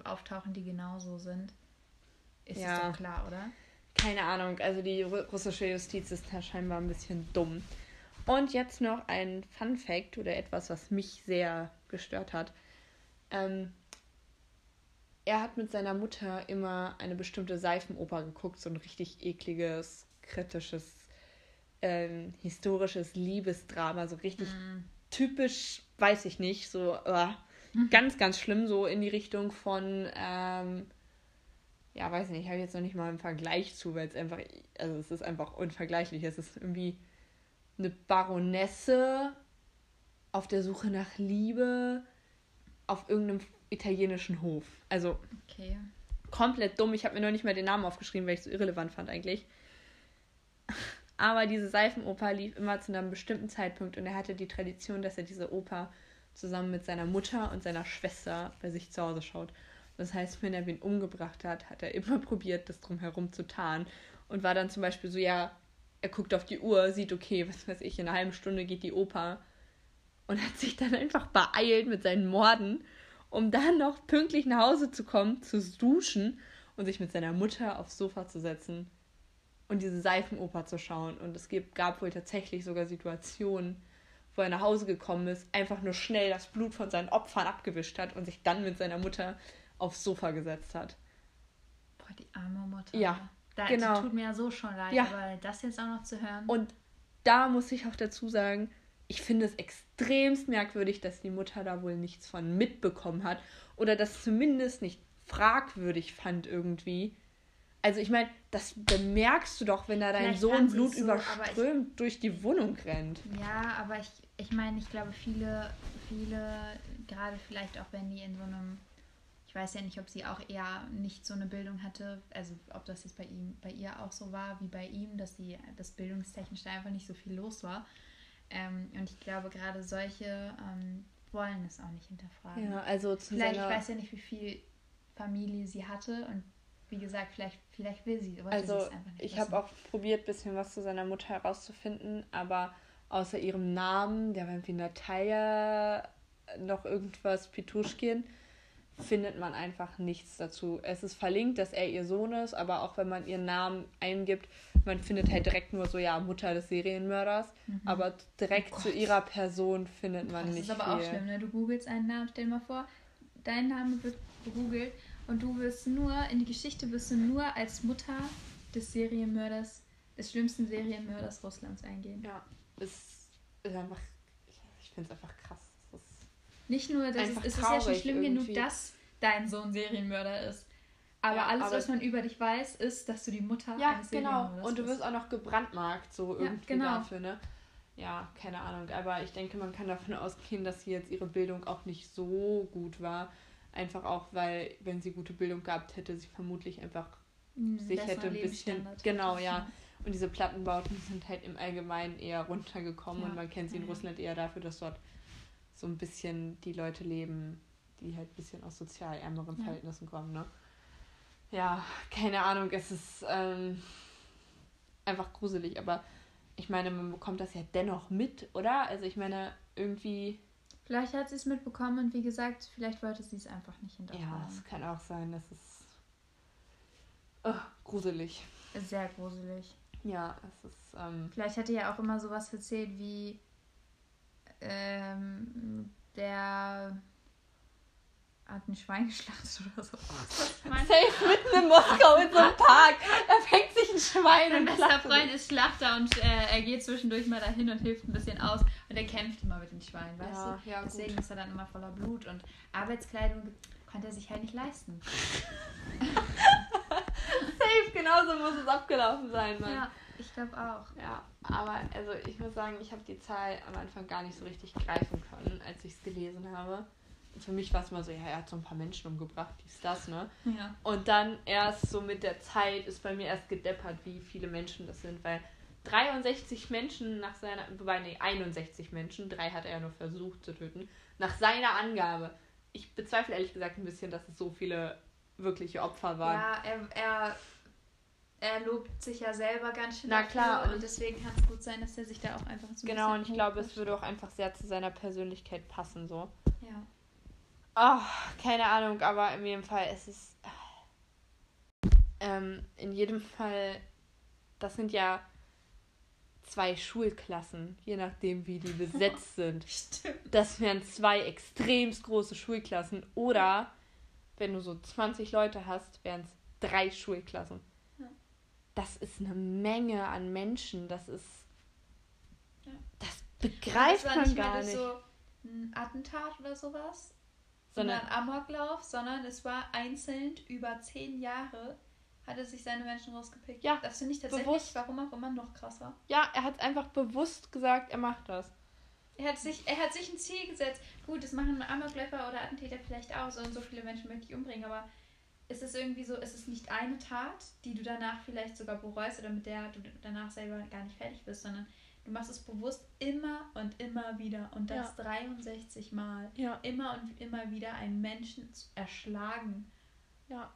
auftauchen, die genauso sind, ist ja. es doch klar, oder? Keine Ahnung, also die russische Justiz ist da scheinbar ein bisschen dumm. Und jetzt noch ein Fun Fact oder etwas, was mich sehr gestört hat. Ähm, er hat mit seiner Mutter immer eine bestimmte Seifenoper geguckt, so ein richtig ekliges, kritisches, ähm, historisches Liebesdrama, so richtig mm. typisch, weiß ich nicht, so mm. ganz, ganz schlimm, so in die Richtung von, ähm, ja, weiß nicht, habe ich jetzt noch nicht mal einen Vergleich zu, weil es einfach, also es ist einfach unvergleichlich. Es ist irgendwie eine Baronesse auf der Suche nach Liebe auf irgendeinem italienischen Hof. Also okay. komplett dumm. Ich habe mir noch nicht mal den Namen aufgeschrieben, weil ich es so irrelevant fand eigentlich. Aber diese Seifenoper lief immer zu einem bestimmten Zeitpunkt und er hatte die Tradition, dass er diese Oper zusammen mit seiner Mutter und seiner Schwester bei sich zu Hause schaut. Das heißt, wenn er wen umgebracht hat, hat er immer probiert, das drumherum zu tarnen und war dann zum Beispiel so, ja, er guckt auf die Uhr, sieht, okay, was weiß ich, in einer halben Stunde geht die Oper und hat sich dann einfach beeilt mit seinen Morden, um dann noch pünktlich nach Hause zu kommen, zu duschen und sich mit seiner Mutter aufs Sofa zu setzen und diese Seifenoper zu schauen. Und es gab wohl tatsächlich sogar Situationen, wo er nach Hause gekommen ist, einfach nur schnell das Blut von seinen Opfern abgewischt hat und sich dann mit seiner Mutter aufs Sofa gesetzt hat. Boah, die arme Mutter. Ja, da, genau. tut mir ja so schon leid, ja. aber das jetzt auch noch zu hören. Und da muss ich auch dazu sagen, ich finde es extremst merkwürdig, dass die Mutter da wohl nichts von mitbekommen hat oder das zumindest nicht fragwürdig fand irgendwie. Also ich meine, das bemerkst du doch, wenn da dein Sohn Blut so, überströmt ich, durch die Wohnung rennt. Ja, aber ich, ich meine, ich glaube, viele, viele, gerade vielleicht auch wenn die in so einem ich weiß ja nicht, ob sie auch eher nicht so eine Bildung hatte, also ob das jetzt bei ihm, bei ihr auch so war wie bei ihm, dass sie das bildungstechnisch da einfach nicht so viel los war. Ähm, und ich glaube, gerade solche ähm, wollen es auch nicht hinterfragen. Ja, also zu vielleicht, ich weiß ja nicht, wie viel Familie sie hatte und wie gesagt, vielleicht, vielleicht will sie. Also ich habe auch probiert, ein bisschen was zu seiner Mutter herauszufinden, aber außer ihrem Namen, der war irgendwie Natalia, noch irgendwas, Pituschkin, findet man einfach nichts dazu. Es ist verlinkt, dass er ihr Sohn ist, aber auch wenn man ihren Namen eingibt, man findet halt direkt nur so, ja, Mutter des Serienmörders, mhm. aber direkt oh zu ihrer Person findet man das nicht. Das ist aber viel. auch schlimm, ne? Du googelst einen Namen, stell dir mal vor, dein Name wird gegoogelt und du wirst nur, in die Geschichte wirst du nur als Mutter des Serienmörders, des schlimmsten Serienmörders Russlands eingehen. Ja, es ist einfach, ich finde es einfach krass. Nicht nur, dass es, es ist ja schon schlimm irgendwie. genug, dass dein Sohn Serienmörder ist. Aber ja, alles, aber was man über dich weiß, ist, dass du die Mutter ja, eines genau. Und du wirst auch noch gebrandmarkt, so irgendwie ja, genau. dafür, ne? Ja, keine Ahnung. Aber ich denke, man kann davon ausgehen, dass sie jetzt ihre Bildung auch nicht so gut war. Einfach auch, weil, wenn sie gute Bildung gehabt hätte, sie vermutlich einfach mhm, sich hätte ein bisschen. Genau, ja. Und diese Plattenbauten sind halt im Allgemeinen eher runtergekommen ja, und man kennt sie in Russland eher dafür, dass dort so ein bisschen die Leute leben, die halt ein bisschen aus sozial ärmeren ja. Verhältnissen kommen, ne? Ja, keine Ahnung, es ist ähm, einfach gruselig, aber ich meine, man bekommt das ja dennoch mit, oder? Also ich meine, irgendwie. Vielleicht hat sie es mitbekommen und wie gesagt, vielleicht wollte sie es einfach nicht hinterfragen. Ja, es kann auch sein, das ist oh, gruselig. Sehr gruselig. Ja, es ist. Ähm, vielleicht hat er ja auch immer sowas erzählt wie, ähm, der hat ein Schwein geschlachtet oder so. Safe mitten in Moskau in so einem Park. Er fängt sich ein Schwein Mein bester Freund ist Schlachter und äh, er geht zwischendurch mal dahin und hilft ein bisschen aus. Und er kämpft immer mit den Schweinen, weißt ja, du? Ja, Deswegen gut. ist er dann immer voller Blut und Arbeitskleidung konnte er sich halt nicht leisten. Safe, genauso muss es abgelaufen sein, Mann. Ja. Ich glaube auch. Ja, aber also ich muss sagen, ich habe die Zahl am Anfang gar nicht so richtig greifen können, als ich es gelesen habe. Und für mich war es mal so, ja, er hat so ein paar Menschen umgebracht, dies, das, ne? Ja. Und dann erst so mit der Zeit ist bei mir erst gedeppert, wie viele Menschen das sind, weil 63 Menschen nach seiner, wobei, nee, 61 Menschen, drei hat er ja nur versucht zu töten. Nach seiner Angabe. Ich bezweifle ehrlich gesagt ein bisschen, dass es so viele wirkliche Opfer waren. Ja, er, er, er lobt sich ja selber ganz schön. Na klar, Und, und deswegen kann es gut sein, dass er sich da auch einfach so ein Genau, und ich glaube, es würde auch einfach sehr zu seiner Persönlichkeit passen, so. Ja. Ach, keine Ahnung, aber in jedem Fall, es ist. Ähm, in jedem Fall, das sind ja zwei Schulklassen, je nachdem, wie die besetzt sind. Stimmt. Das wären zwei extremst große Schulklassen. Oder, wenn du so 20 Leute hast, wären es drei Schulklassen. Das ist eine Menge an Menschen. Das ist. Ja. Das begreift das war man nicht gar nicht. so ein Attentat oder sowas, sondern ein Amoklauf, sondern es war einzeln über zehn Jahre hat er sich seine Menschen rausgepickt. Ja, Das finde ich tatsächlich, bewusst. warum auch immer, noch krasser. Ja, er hat einfach bewusst gesagt, er macht das. Er hat, sich, er hat sich ein Ziel gesetzt. Gut, das machen Amokläufer oder Attentäter vielleicht auch. So und so viele Menschen möchte ich umbringen, aber es ist irgendwie so, es ist nicht eine Tat, die du danach vielleicht sogar bereust oder mit der du danach selber gar nicht fertig bist, sondern du machst es bewusst immer und immer wieder und das 63 Mal. Ja. Immer und immer wieder einen Menschen zu erschlagen. Ja.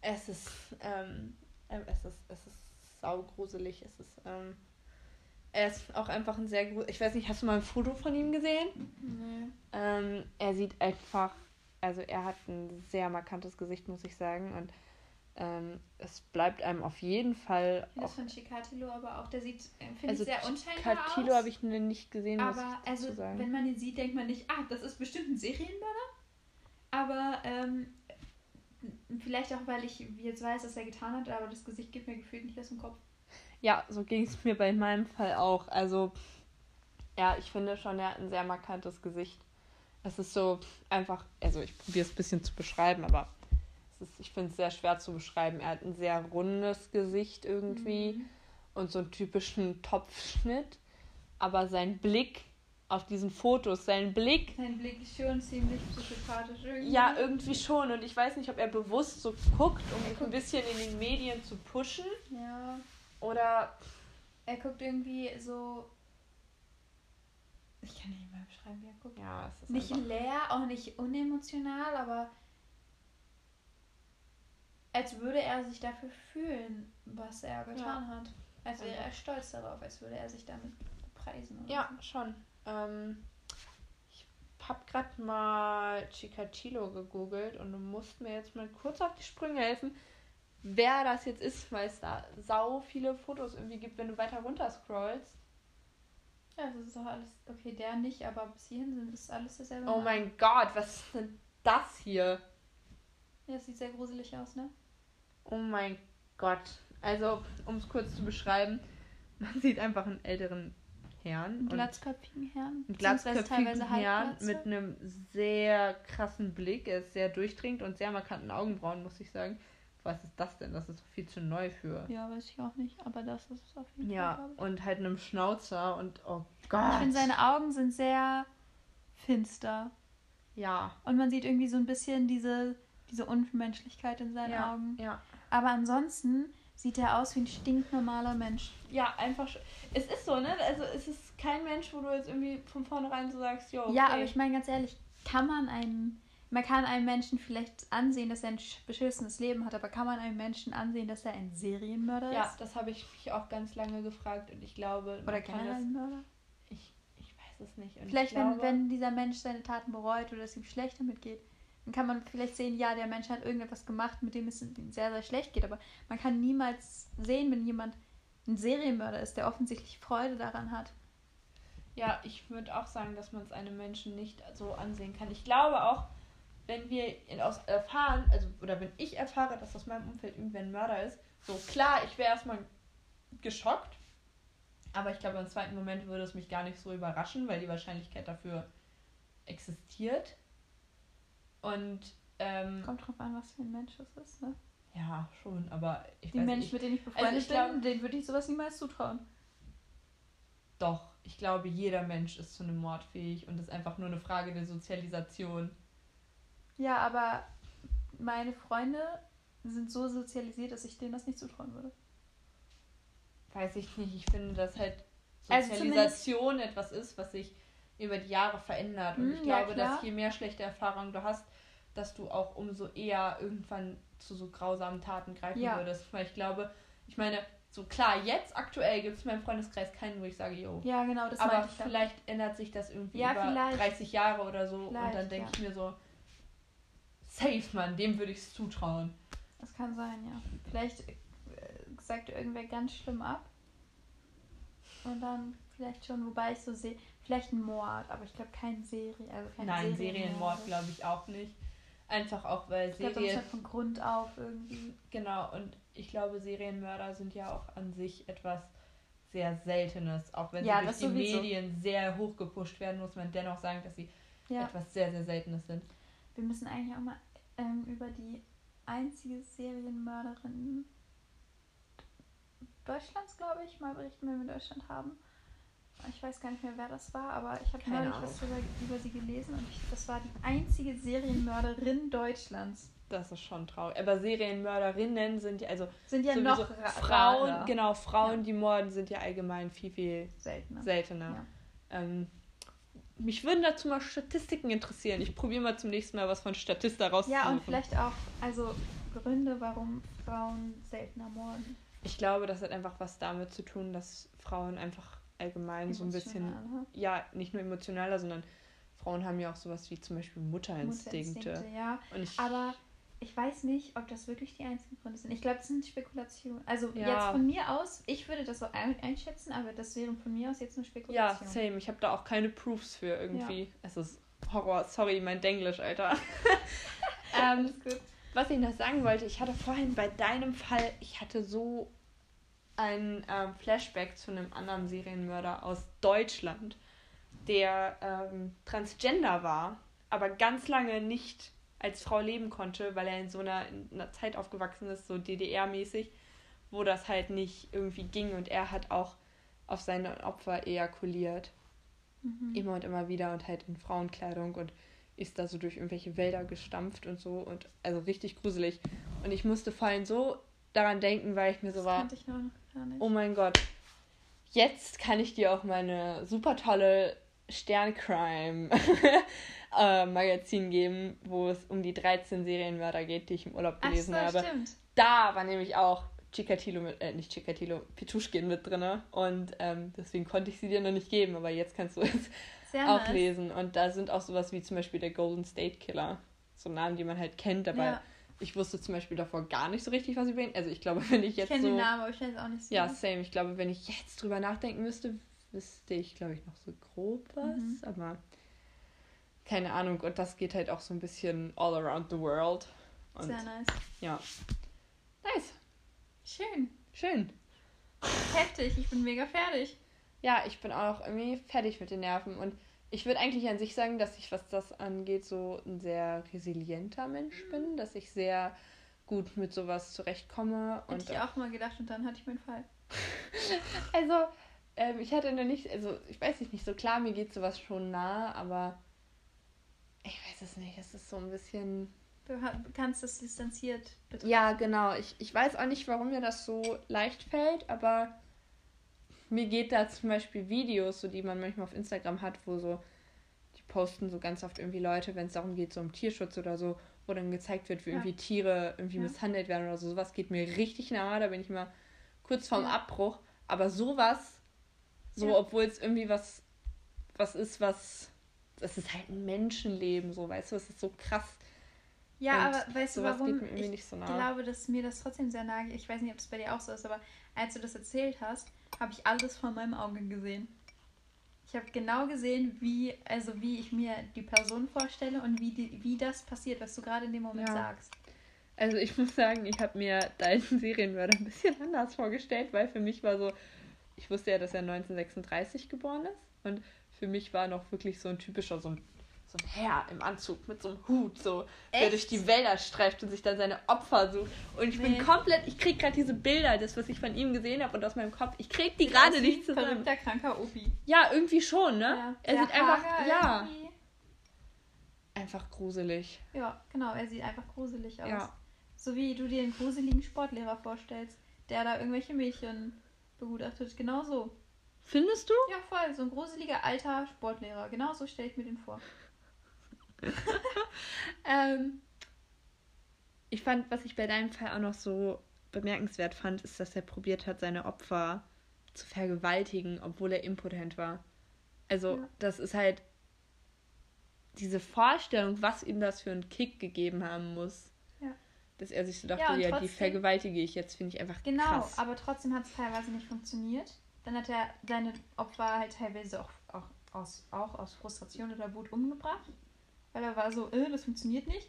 Es ist, ähm, äh, es ist, es ist saugruselig. Es ist, ähm, er ist auch einfach ein sehr gut. Ich weiß nicht, hast du mal ein Foto von ihm gesehen? Nee. Ähm, er sieht einfach, also er hat ein sehr markantes Gesicht, muss ich sagen. Und ähm, es bleibt einem auf jeden Fall Das auch. von Chikatilo aber auch, der sieht, äh, finde Also ich, sehr unscheinbar Katilo aus. habe ich nicht gesehen, muss Aber also, sagen. wenn man ihn sieht, denkt man nicht, ah, das ist bestimmt ein Serienmörder. Aber ähm, vielleicht auch, weil ich jetzt weiß, was er getan hat, aber das Gesicht geht mir gefühlt nicht aus dem Kopf. Ja, so ging es mir bei meinem Fall auch. Also, ja, ich finde schon, er hat ein sehr markantes Gesicht. Es ist so einfach, also ich probiere es ein bisschen zu beschreiben, aber es ist, ich finde es sehr schwer zu beschreiben. Er hat ein sehr rundes Gesicht irgendwie Mhm. und so einen typischen Topfschnitt. Aber sein Blick auf diesen Fotos, sein Blick, Sein Blick ist schon ziemlich psychopathisch irgendwie. ja, irgendwie schon. Und ich weiß nicht, ob er bewusst so guckt, um sich ein bisschen in den Medien zu pushen. Ja. Oder Er guckt irgendwie so. Ich kann nicht mal beschreiben, wie er guckt. ja, es ist Nicht einfach, leer, auch nicht unemotional, aber als würde er sich dafür fühlen, was er getan hat. Als wäre er stolz darauf, als würde er sich damit bepreisen. Oder Ja, schon. Ähm, ich habe gerade mal Chikatilo gegoogelt und du musst mir jetzt mal kurz auf die Sprünge helfen, wer das jetzt ist, weil es da sau viele Fotos irgendwie gibt, wenn du weiter runter scrollst. Ja, das ist doch alles. Okay, der nicht, aber bis hierhin sind es alles dasselbe. Oh Mann. mein Gott, was ist denn das hier? Ja, das sieht sehr gruselig aus, ne? Oh mein Gott. Also, um es kurz zu beschreiben, man sieht einfach einen älteren Herrn. Einen glatzköpfigen Herrn. einen glatzköpfigen Herrn mit einem sehr krassen Blick. Er ist sehr durchdringend und sehr markanten Augenbrauen, muss ich sagen. Was ist das denn? Das ist viel zu neu für. Ja, weiß ich auch nicht, aber das ist es auf jeden Ja, Fall. ich. und halt einem Schnauzer und oh Ich Gott. finde, seine Augen sind sehr finster. ja. Und man sieht irgendwie so ein bisschen diese, diese Unmenschlichkeit in seinen Ja, Augen. ja. Aber ansonsten sieht er aus wie ein stinknormaler Mensch. Ja, einfach. Es ist so, ne? Also, es ist kein Mensch, wo du jetzt irgendwie von vornherein so sagst, jo. Okay. Ja, aber ich meine ganz ehrlich, kann man einen, man kann einem Menschen vielleicht ansehen, dass er ein sch- beschissenes Leben hat, aber kann man einem Menschen ansehen, dass er ein Serienmörder Ja, ist? das habe ich mich auch ganz lange gefragt und ich glaube. man Oder kann generell das, ein Mörder? ich, ich weiß es nicht. Und Vielleicht, ich glaube, wenn, wenn dieser Mensch seine Taten bereut oder es ihm schlecht damit geht, dann kann man vielleicht sehen, ja, der Mensch hat irgendetwas gemacht, mit dem es ihm sehr, sehr schlecht geht. Aber man kann niemals sehen, wenn jemand ein Serienmörder ist, der offensichtlich Freude daran hat. Ja, ich würde auch sagen, dass man es einem Menschen nicht so ansehen kann. Ich glaube auch, wenn wir aus erfahren, also oder wenn ich erfahre, dass aus meinem Umfeld irgendwer ein Mörder ist, so klar, ich wäre erstmal geschockt. Aber ich glaube, im zweiten Moment würde es mich gar nicht so überraschen, weil die Wahrscheinlichkeit dafür existiert. Und ähm, Kommt drauf an, was für ein Mensch das ist. Ne? ja, schon, aber ich Die weiß Menschen, mit denen ich befreundet Also ich glaub- bin, denen würde ich sowas niemals zutrauen. Doch, ich glaube, jeder Mensch ist zu einem Mord fähig und es ist einfach nur eine Frage der Sozialisation. Ja, aber meine Freunde sind so sozialisiert, dass ich denen das nicht zutrauen würde. weiß ich nicht, ich finde, dass halt Also Sozialisation etwas ist, was sich über die Jahre verändert. Und Hm, ich ja, glaube, klar. dass je mehr schlechte Erfahrungen du hast, dass du auch umso eher irgendwann zu so grausamen Taten greifen Ja. würdest. Weil ich glaube, ich meine, so klar, jetzt aktuell gibt es in meinem Freundeskreis keinen, wo ich sage, yo. Ja, genau, das Aber vielleicht ändert sich das irgendwie Ja, über vielleicht. 30 Jahre oder so. und dann Vielleicht, denke ja. ich mir so, safe, Mann, dem würde ich es zutrauen. Das kann sein, ja. Vielleicht äh, sagt irgendwer ganz schlimm ab. Und dann vielleicht schon, wobei ich so sehe, vielleicht ein Mord, aber ich glaube kein Serie, also kein Nein, Serienmord. Serienmord glaube ich auch nicht. Einfach auch, weil Ich glaube, da muss Serien. halt von Grund auf irgendwie. Genau, und ich glaube, Serienmörder sind ja auch an sich etwas sehr Seltenes. Auch wenn Ja, sie durch die sowieso. Medien sehr hoch gepusht werden, muss man dennoch sagen, dass sie Ja. etwas sehr, sehr Seltenes sind. Wir müssen eigentlich auch mal ähm, über die einzige Serienmörderin Deutschlands, glaube ich, mal berichten, wenn wir Deutschland haben. Ich weiß gar nicht mehr, wer das war, aber ich habe neulich was über, über sie gelesen und ich, das war die einzige Serienmörderin Deutschlands. Das ist schon traurig. Aber Serienmörderinnen sind ja, also Sind ja noch ra- Frauen, rarer. genau, Frauen, die morden, sind ja allgemein viel, viel seltener. seltener. Ähm, mich würden dazu mal Statistiken interessieren. Ich probiere mal zum nächsten Mal was von Statista rauszusuchen. Ja, und vielleicht auch, also Gründe, warum Frauen seltener morden. Ich glaube, das hat einfach was damit zu tun, dass Frauen einfach allgemein so ein bisschen, ne? ja, nicht nur emotionaler, sondern Frauen haben ja auch sowas wie zum Beispiel Mutterinstinkte. Mutterinstinkte, ja. Aber ich weiß nicht, ob das wirklich die einzigen Gründe sind. Ich glaube, das sind Spekulationen. Also Ja. jetzt von mir aus, ich würde das so ein einschätzen, aber das wären von mir aus jetzt nur ja, Spekulationen. same. Ich habe da auch keine Proofs für irgendwie. Es ist Horror. Sorry, mein Denglisch, Alter. ähm, was ich noch sagen wollte, ich hatte vorhin bei deinem Fall, ich hatte so ein ähm, Flashback zu einem anderen Serienmörder aus Deutschland, der ähm, transgender war, aber ganz lange nicht als Frau leben konnte, weil er in so einer, in einer Zeit aufgewachsen ist, so DDR-mäßig, wo das halt nicht irgendwie ging und er hat auch auf seine Opfer ejakuliert. Mhm. Immer und immer wieder und halt in Frauenkleidung und ist da so durch irgendwelche Wälder gestampft und so und also richtig gruselig. Und ich musste vorhin so daran denken, weil ich mir so Das war, oh mein Gott, jetzt kann ich dir auch meine super tolle Sterncrime äh, Magazin geben, wo es um die 13 Serienmörder geht, die ich im Urlaub Ach gelesen so, habe. stimmt. Da war nämlich auch Chikatilo mit, äh, nicht Chikatilo, Petuschkin mit drin. Und ähm, deswegen konnte ich sie dir noch nicht geben, aber jetzt kannst du es Sehr auch nice. lesen. Und da sind auch sowas wie zum Beispiel der Golden State Killer. So Namen, die man halt kennt, aber Ja. ich wusste zum Beispiel davor gar nicht so richtig, was über ihn. Also ich glaube, wenn ich Ich jetzt kenne so. den Namen, aber ich weiß auch nicht so. Ja, same. Ich glaube, wenn ich jetzt drüber nachdenken müsste, wüsste ich, glaube ich, noch so grob was. Mhm. Aber keine Ahnung. Und das geht halt auch so ein bisschen all around the world. Und Sehr nice. ja. Nice. Schön. Schön. Heftig, ich bin mega fertig. Ja, ich bin auch irgendwie fertig mit den Nerven. Und ich würde eigentlich an sich sagen, dass ich, was das angeht, so ein sehr resilienter Mensch bin. Dass ich sehr gut mit sowas zurechtkomme. Hätte Und ich auch mal gedacht und dann hatte ich meinen Fall. Also, ähm, ich hatte noch nicht, also ich weiß nicht, so klar, mir geht sowas schon nah, aber ich weiß es nicht, es ist so ein bisschen. Du kannst das distanziert betrachten. Ja, genau, ich, ich weiß auch nicht, warum mir das so leicht fällt, aber mir geht da zum Beispiel Videos, so die man manchmal auf Instagram hat, wo so, die posten so ganz oft irgendwie Leute, wenn es darum geht, so um Tierschutz oder so, wo dann gezeigt wird, wie Ja. irgendwie Tiere irgendwie Ja. misshandelt werden oder so. Sowas geht mir richtig nah, da bin ich mal kurz vorm Ja. Abbruch. Aber sowas, so Ja. obwohl es irgendwie was, was ist, was, das ist halt ein Menschenleben, so, weißt du, es ist so krass. Ja, Und aber weißt du warum? ich nicht so glaube, dass mir das trotzdem sehr nahe geht. Ich weiß nicht, ob das bei dir auch so ist, aber als du das erzählt hast, habe ich alles vor meinem Auge gesehen. Ich habe genau gesehen, wie, also wie ich mir die Person vorstelle und wie, die, wie das passiert, was du gerade in dem Moment Ja. sagst. Also ich muss sagen, ich habe mir deinen Serienmörder ein bisschen anders vorgestellt, weil für mich war so, ich wusste ja, dass er 1936 geboren ist und für mich war noch wirklich so ein typischer, so ein, so ein Herr im Anzug mit so einem Hut, so, der Echt? durch die Wälder streift und sich dann seine Opfer sucht. Und ich bin Nee. komplett, ich krieg gerade diese Bilder, das, was ich von ihm gesehen habe und aus meinem Kopf, ich krieg die gerade nicht zusammen. Verrückter, kranker Opi. Ja, irgendwie schon, ne? Ja. Er Sehr sieht einfach, hager ja, irgendwie. einfach gruselig. Ja, genau, er sieht einfach gruselig aus. Ja. So wie du dir einen gruseligen Sportlehrer vorstellst, der da irgendwelche Mädchen begutachtet. Genau so. Findest du? Ja, voll. So ein gruseliger alter Sportlehrer. Genau so stelle ich mir den vor. ähm, ich fand, was ich bei deinem Fall auch noch so bemerkenswert fand, ist, dass er probiert hat, seine Opfer zu vergewaltigen, obwohl er impotent war. Also, ja. das ist halt diese Vorstellung, was ihm das für einen Kick gegeben haben muss. Dass er sich so dachte, ja, ja trotzdem, die vergewaltige ich jetzt, finde ich einfach genau, krass. Genau, aber trotzdem hat es teilweise nicht funktioniert. Dann hat er seine Opfer halt teilweise auch, auch, aus, auch aus Frustration oder Wut umgebracht. Weil er war so, äh, das funktioniert nicht.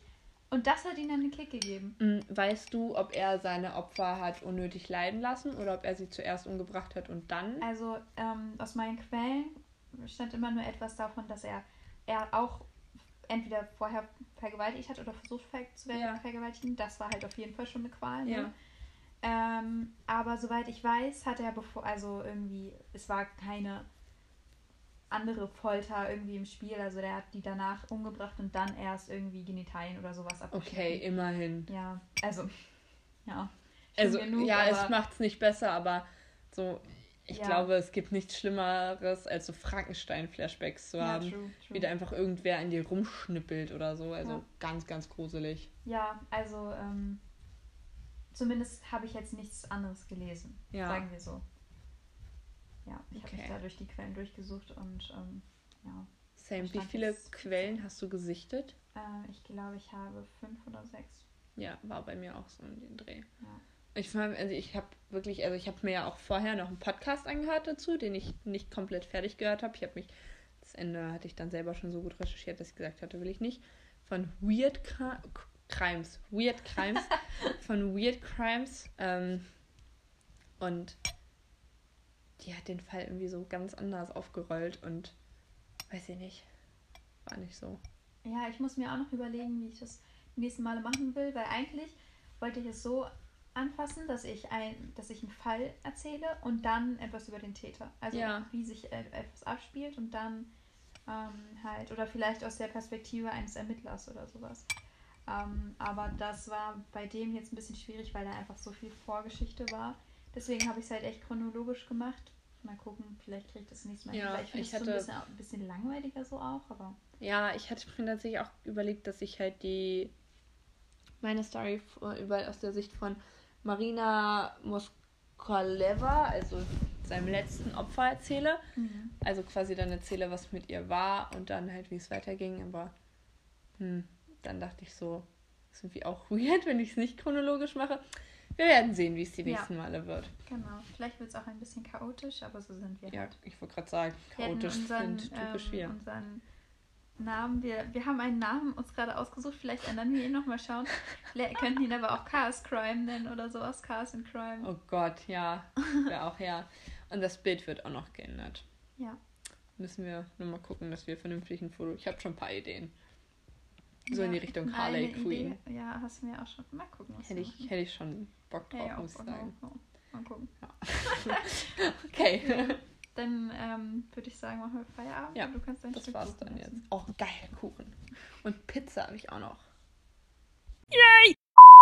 Und das hat ihm dann einen Kick gegeben. Mm, weißt du, ob er seine Opfer hat unnötig leiden lassen oder ob er sie zuerst umgebracht hat und dann? Also ähm, aus meinen Quellen stand immer nur etwas davon, dass er, er auch entweder vorher vergewaltigt hat oder versucht zu ja. vergewaltigen. Das war halt auf jeden Fall schon eine Qual. Ne? Ja. Ähm, aber soweit ich weiß, hat er bevor, also irgendwie, es war keine andere Folter irgendwie im Spiel. Also der hat die danach umgebracht und dann erst irgendwie Genitalien oder sowas abgeschnitten. Okay, immerhin. Ja, also, ja. Also, genug, ja, es macht es nicht besser, aber so, ich ja. glaube, es gibt nichts Schlimmeres, als so Frankenstein-Flashbacks zu ja, haben. True, true. Wie da einfach irgendwer an dir rumschnippelt oder so. Also ja. ganz, ganz gruselig. Ja, also, ähm, zumindest habe ich jetzt nichts anderes gelesen. Sagen wir so. Ja, ich okay. habe mich da durch die Quellen durchgesucht und ähm, ja. Same. Wie viele Quellen hast du gesichtet? Äh, ich glaube, ich habe fünf oder sechs. Ja, war bei mir auch so in den Dreh. Ja. Ich, also ich habe wirklich, also ich habe mir ja auch vorher noch einen Podcast angehört dazu, den ich nicht komplett fertig gehört habe. Ich habe mich, das Ende hatte ich dann selber schon so gut recherchiert, dass ich gesagt hatte, will ich nicht. Von Weird Crimes. Weird Crimes. von Weird Crimes. Ähm, und die hat den Fall irgendwie so ganz anders aufgerollt und weiß ich nicht, war nicht so. Ja, ich muss mir auch noch überlegen, wie ich das die nächsten Male machen will, weil eigentlich wollte ich es so anfassen, dass ich ein, dass ich einen Fall erzähle und dann etwas über den Täter. Also ja. wie sich etwas abspielt und dann ähm, halt, oder vielleicht aus der Perspektive eines Ermittlers oder sowas. Ähm, aber das war bei dem jetzt ein bisschen schwierig, weil da einfach so viel Vorgeschichte war. Deswegen habe ich es halt echt chronologisch gemacht. Mal gucken, vielleicht kriege ich das nächste Mal ja, hin. Ich finde es so ein bisschen, ein bisschen langweiliger so auch, aber. Ja, ich hatte mir tatsächlich auch überlegt, dass ich halt die meine Story überall aus der Sicht von Marina Moskoleva, also seinem letzten Opfer erzähle. Mhm. Also quasi dann erzähle, was mit ihr war und dann halt, wie es weiterging. Aber hm, dann dachte ich so, ist irgendwie auch weird, wenn ich es nicht chronologisch mache. Wir werden sehen, wie es die nächsten ja. Male wird. Genau. Vielleicht wird es auch ein bisschen chaotisch, aber so sind wir. Ja, halt. ich wollte gerade sagen, chaotisch unseren, sind typisch ähm, wir. Unseren Namen, wir, wir haben einen Namen uns gerade ausgesucht, vielleicht ändern wir ihn nochmal schauen. Wir könnten ihn aber auch Chaos Crime nennen oder sowas, Chaos and Crime. Oh Gott, ja. Wäre auch ja. Und das Bild wird auch noch geändert. Ja. Müssen wir nur mal gucken, dass wir vernünftig ein Foto. Ich habe schon ein paar Ideen. So ja, in die Richtung Harley Queen. Idee, ja, hast du mir auch schon. Mal gucken. Hätte ich, hätte ich schon Bock drauf, ja, muss ich sagen. Mal gucken. Ja. okay. Ja, dann ähm, würde ich sagen, machen wir Feierabend. Ja, du kannst dein das Stück war's Kuchen dann essen. jetzt. Auch oh, geil, Kuchen. Und Pizza habe ich auch noch. Yay!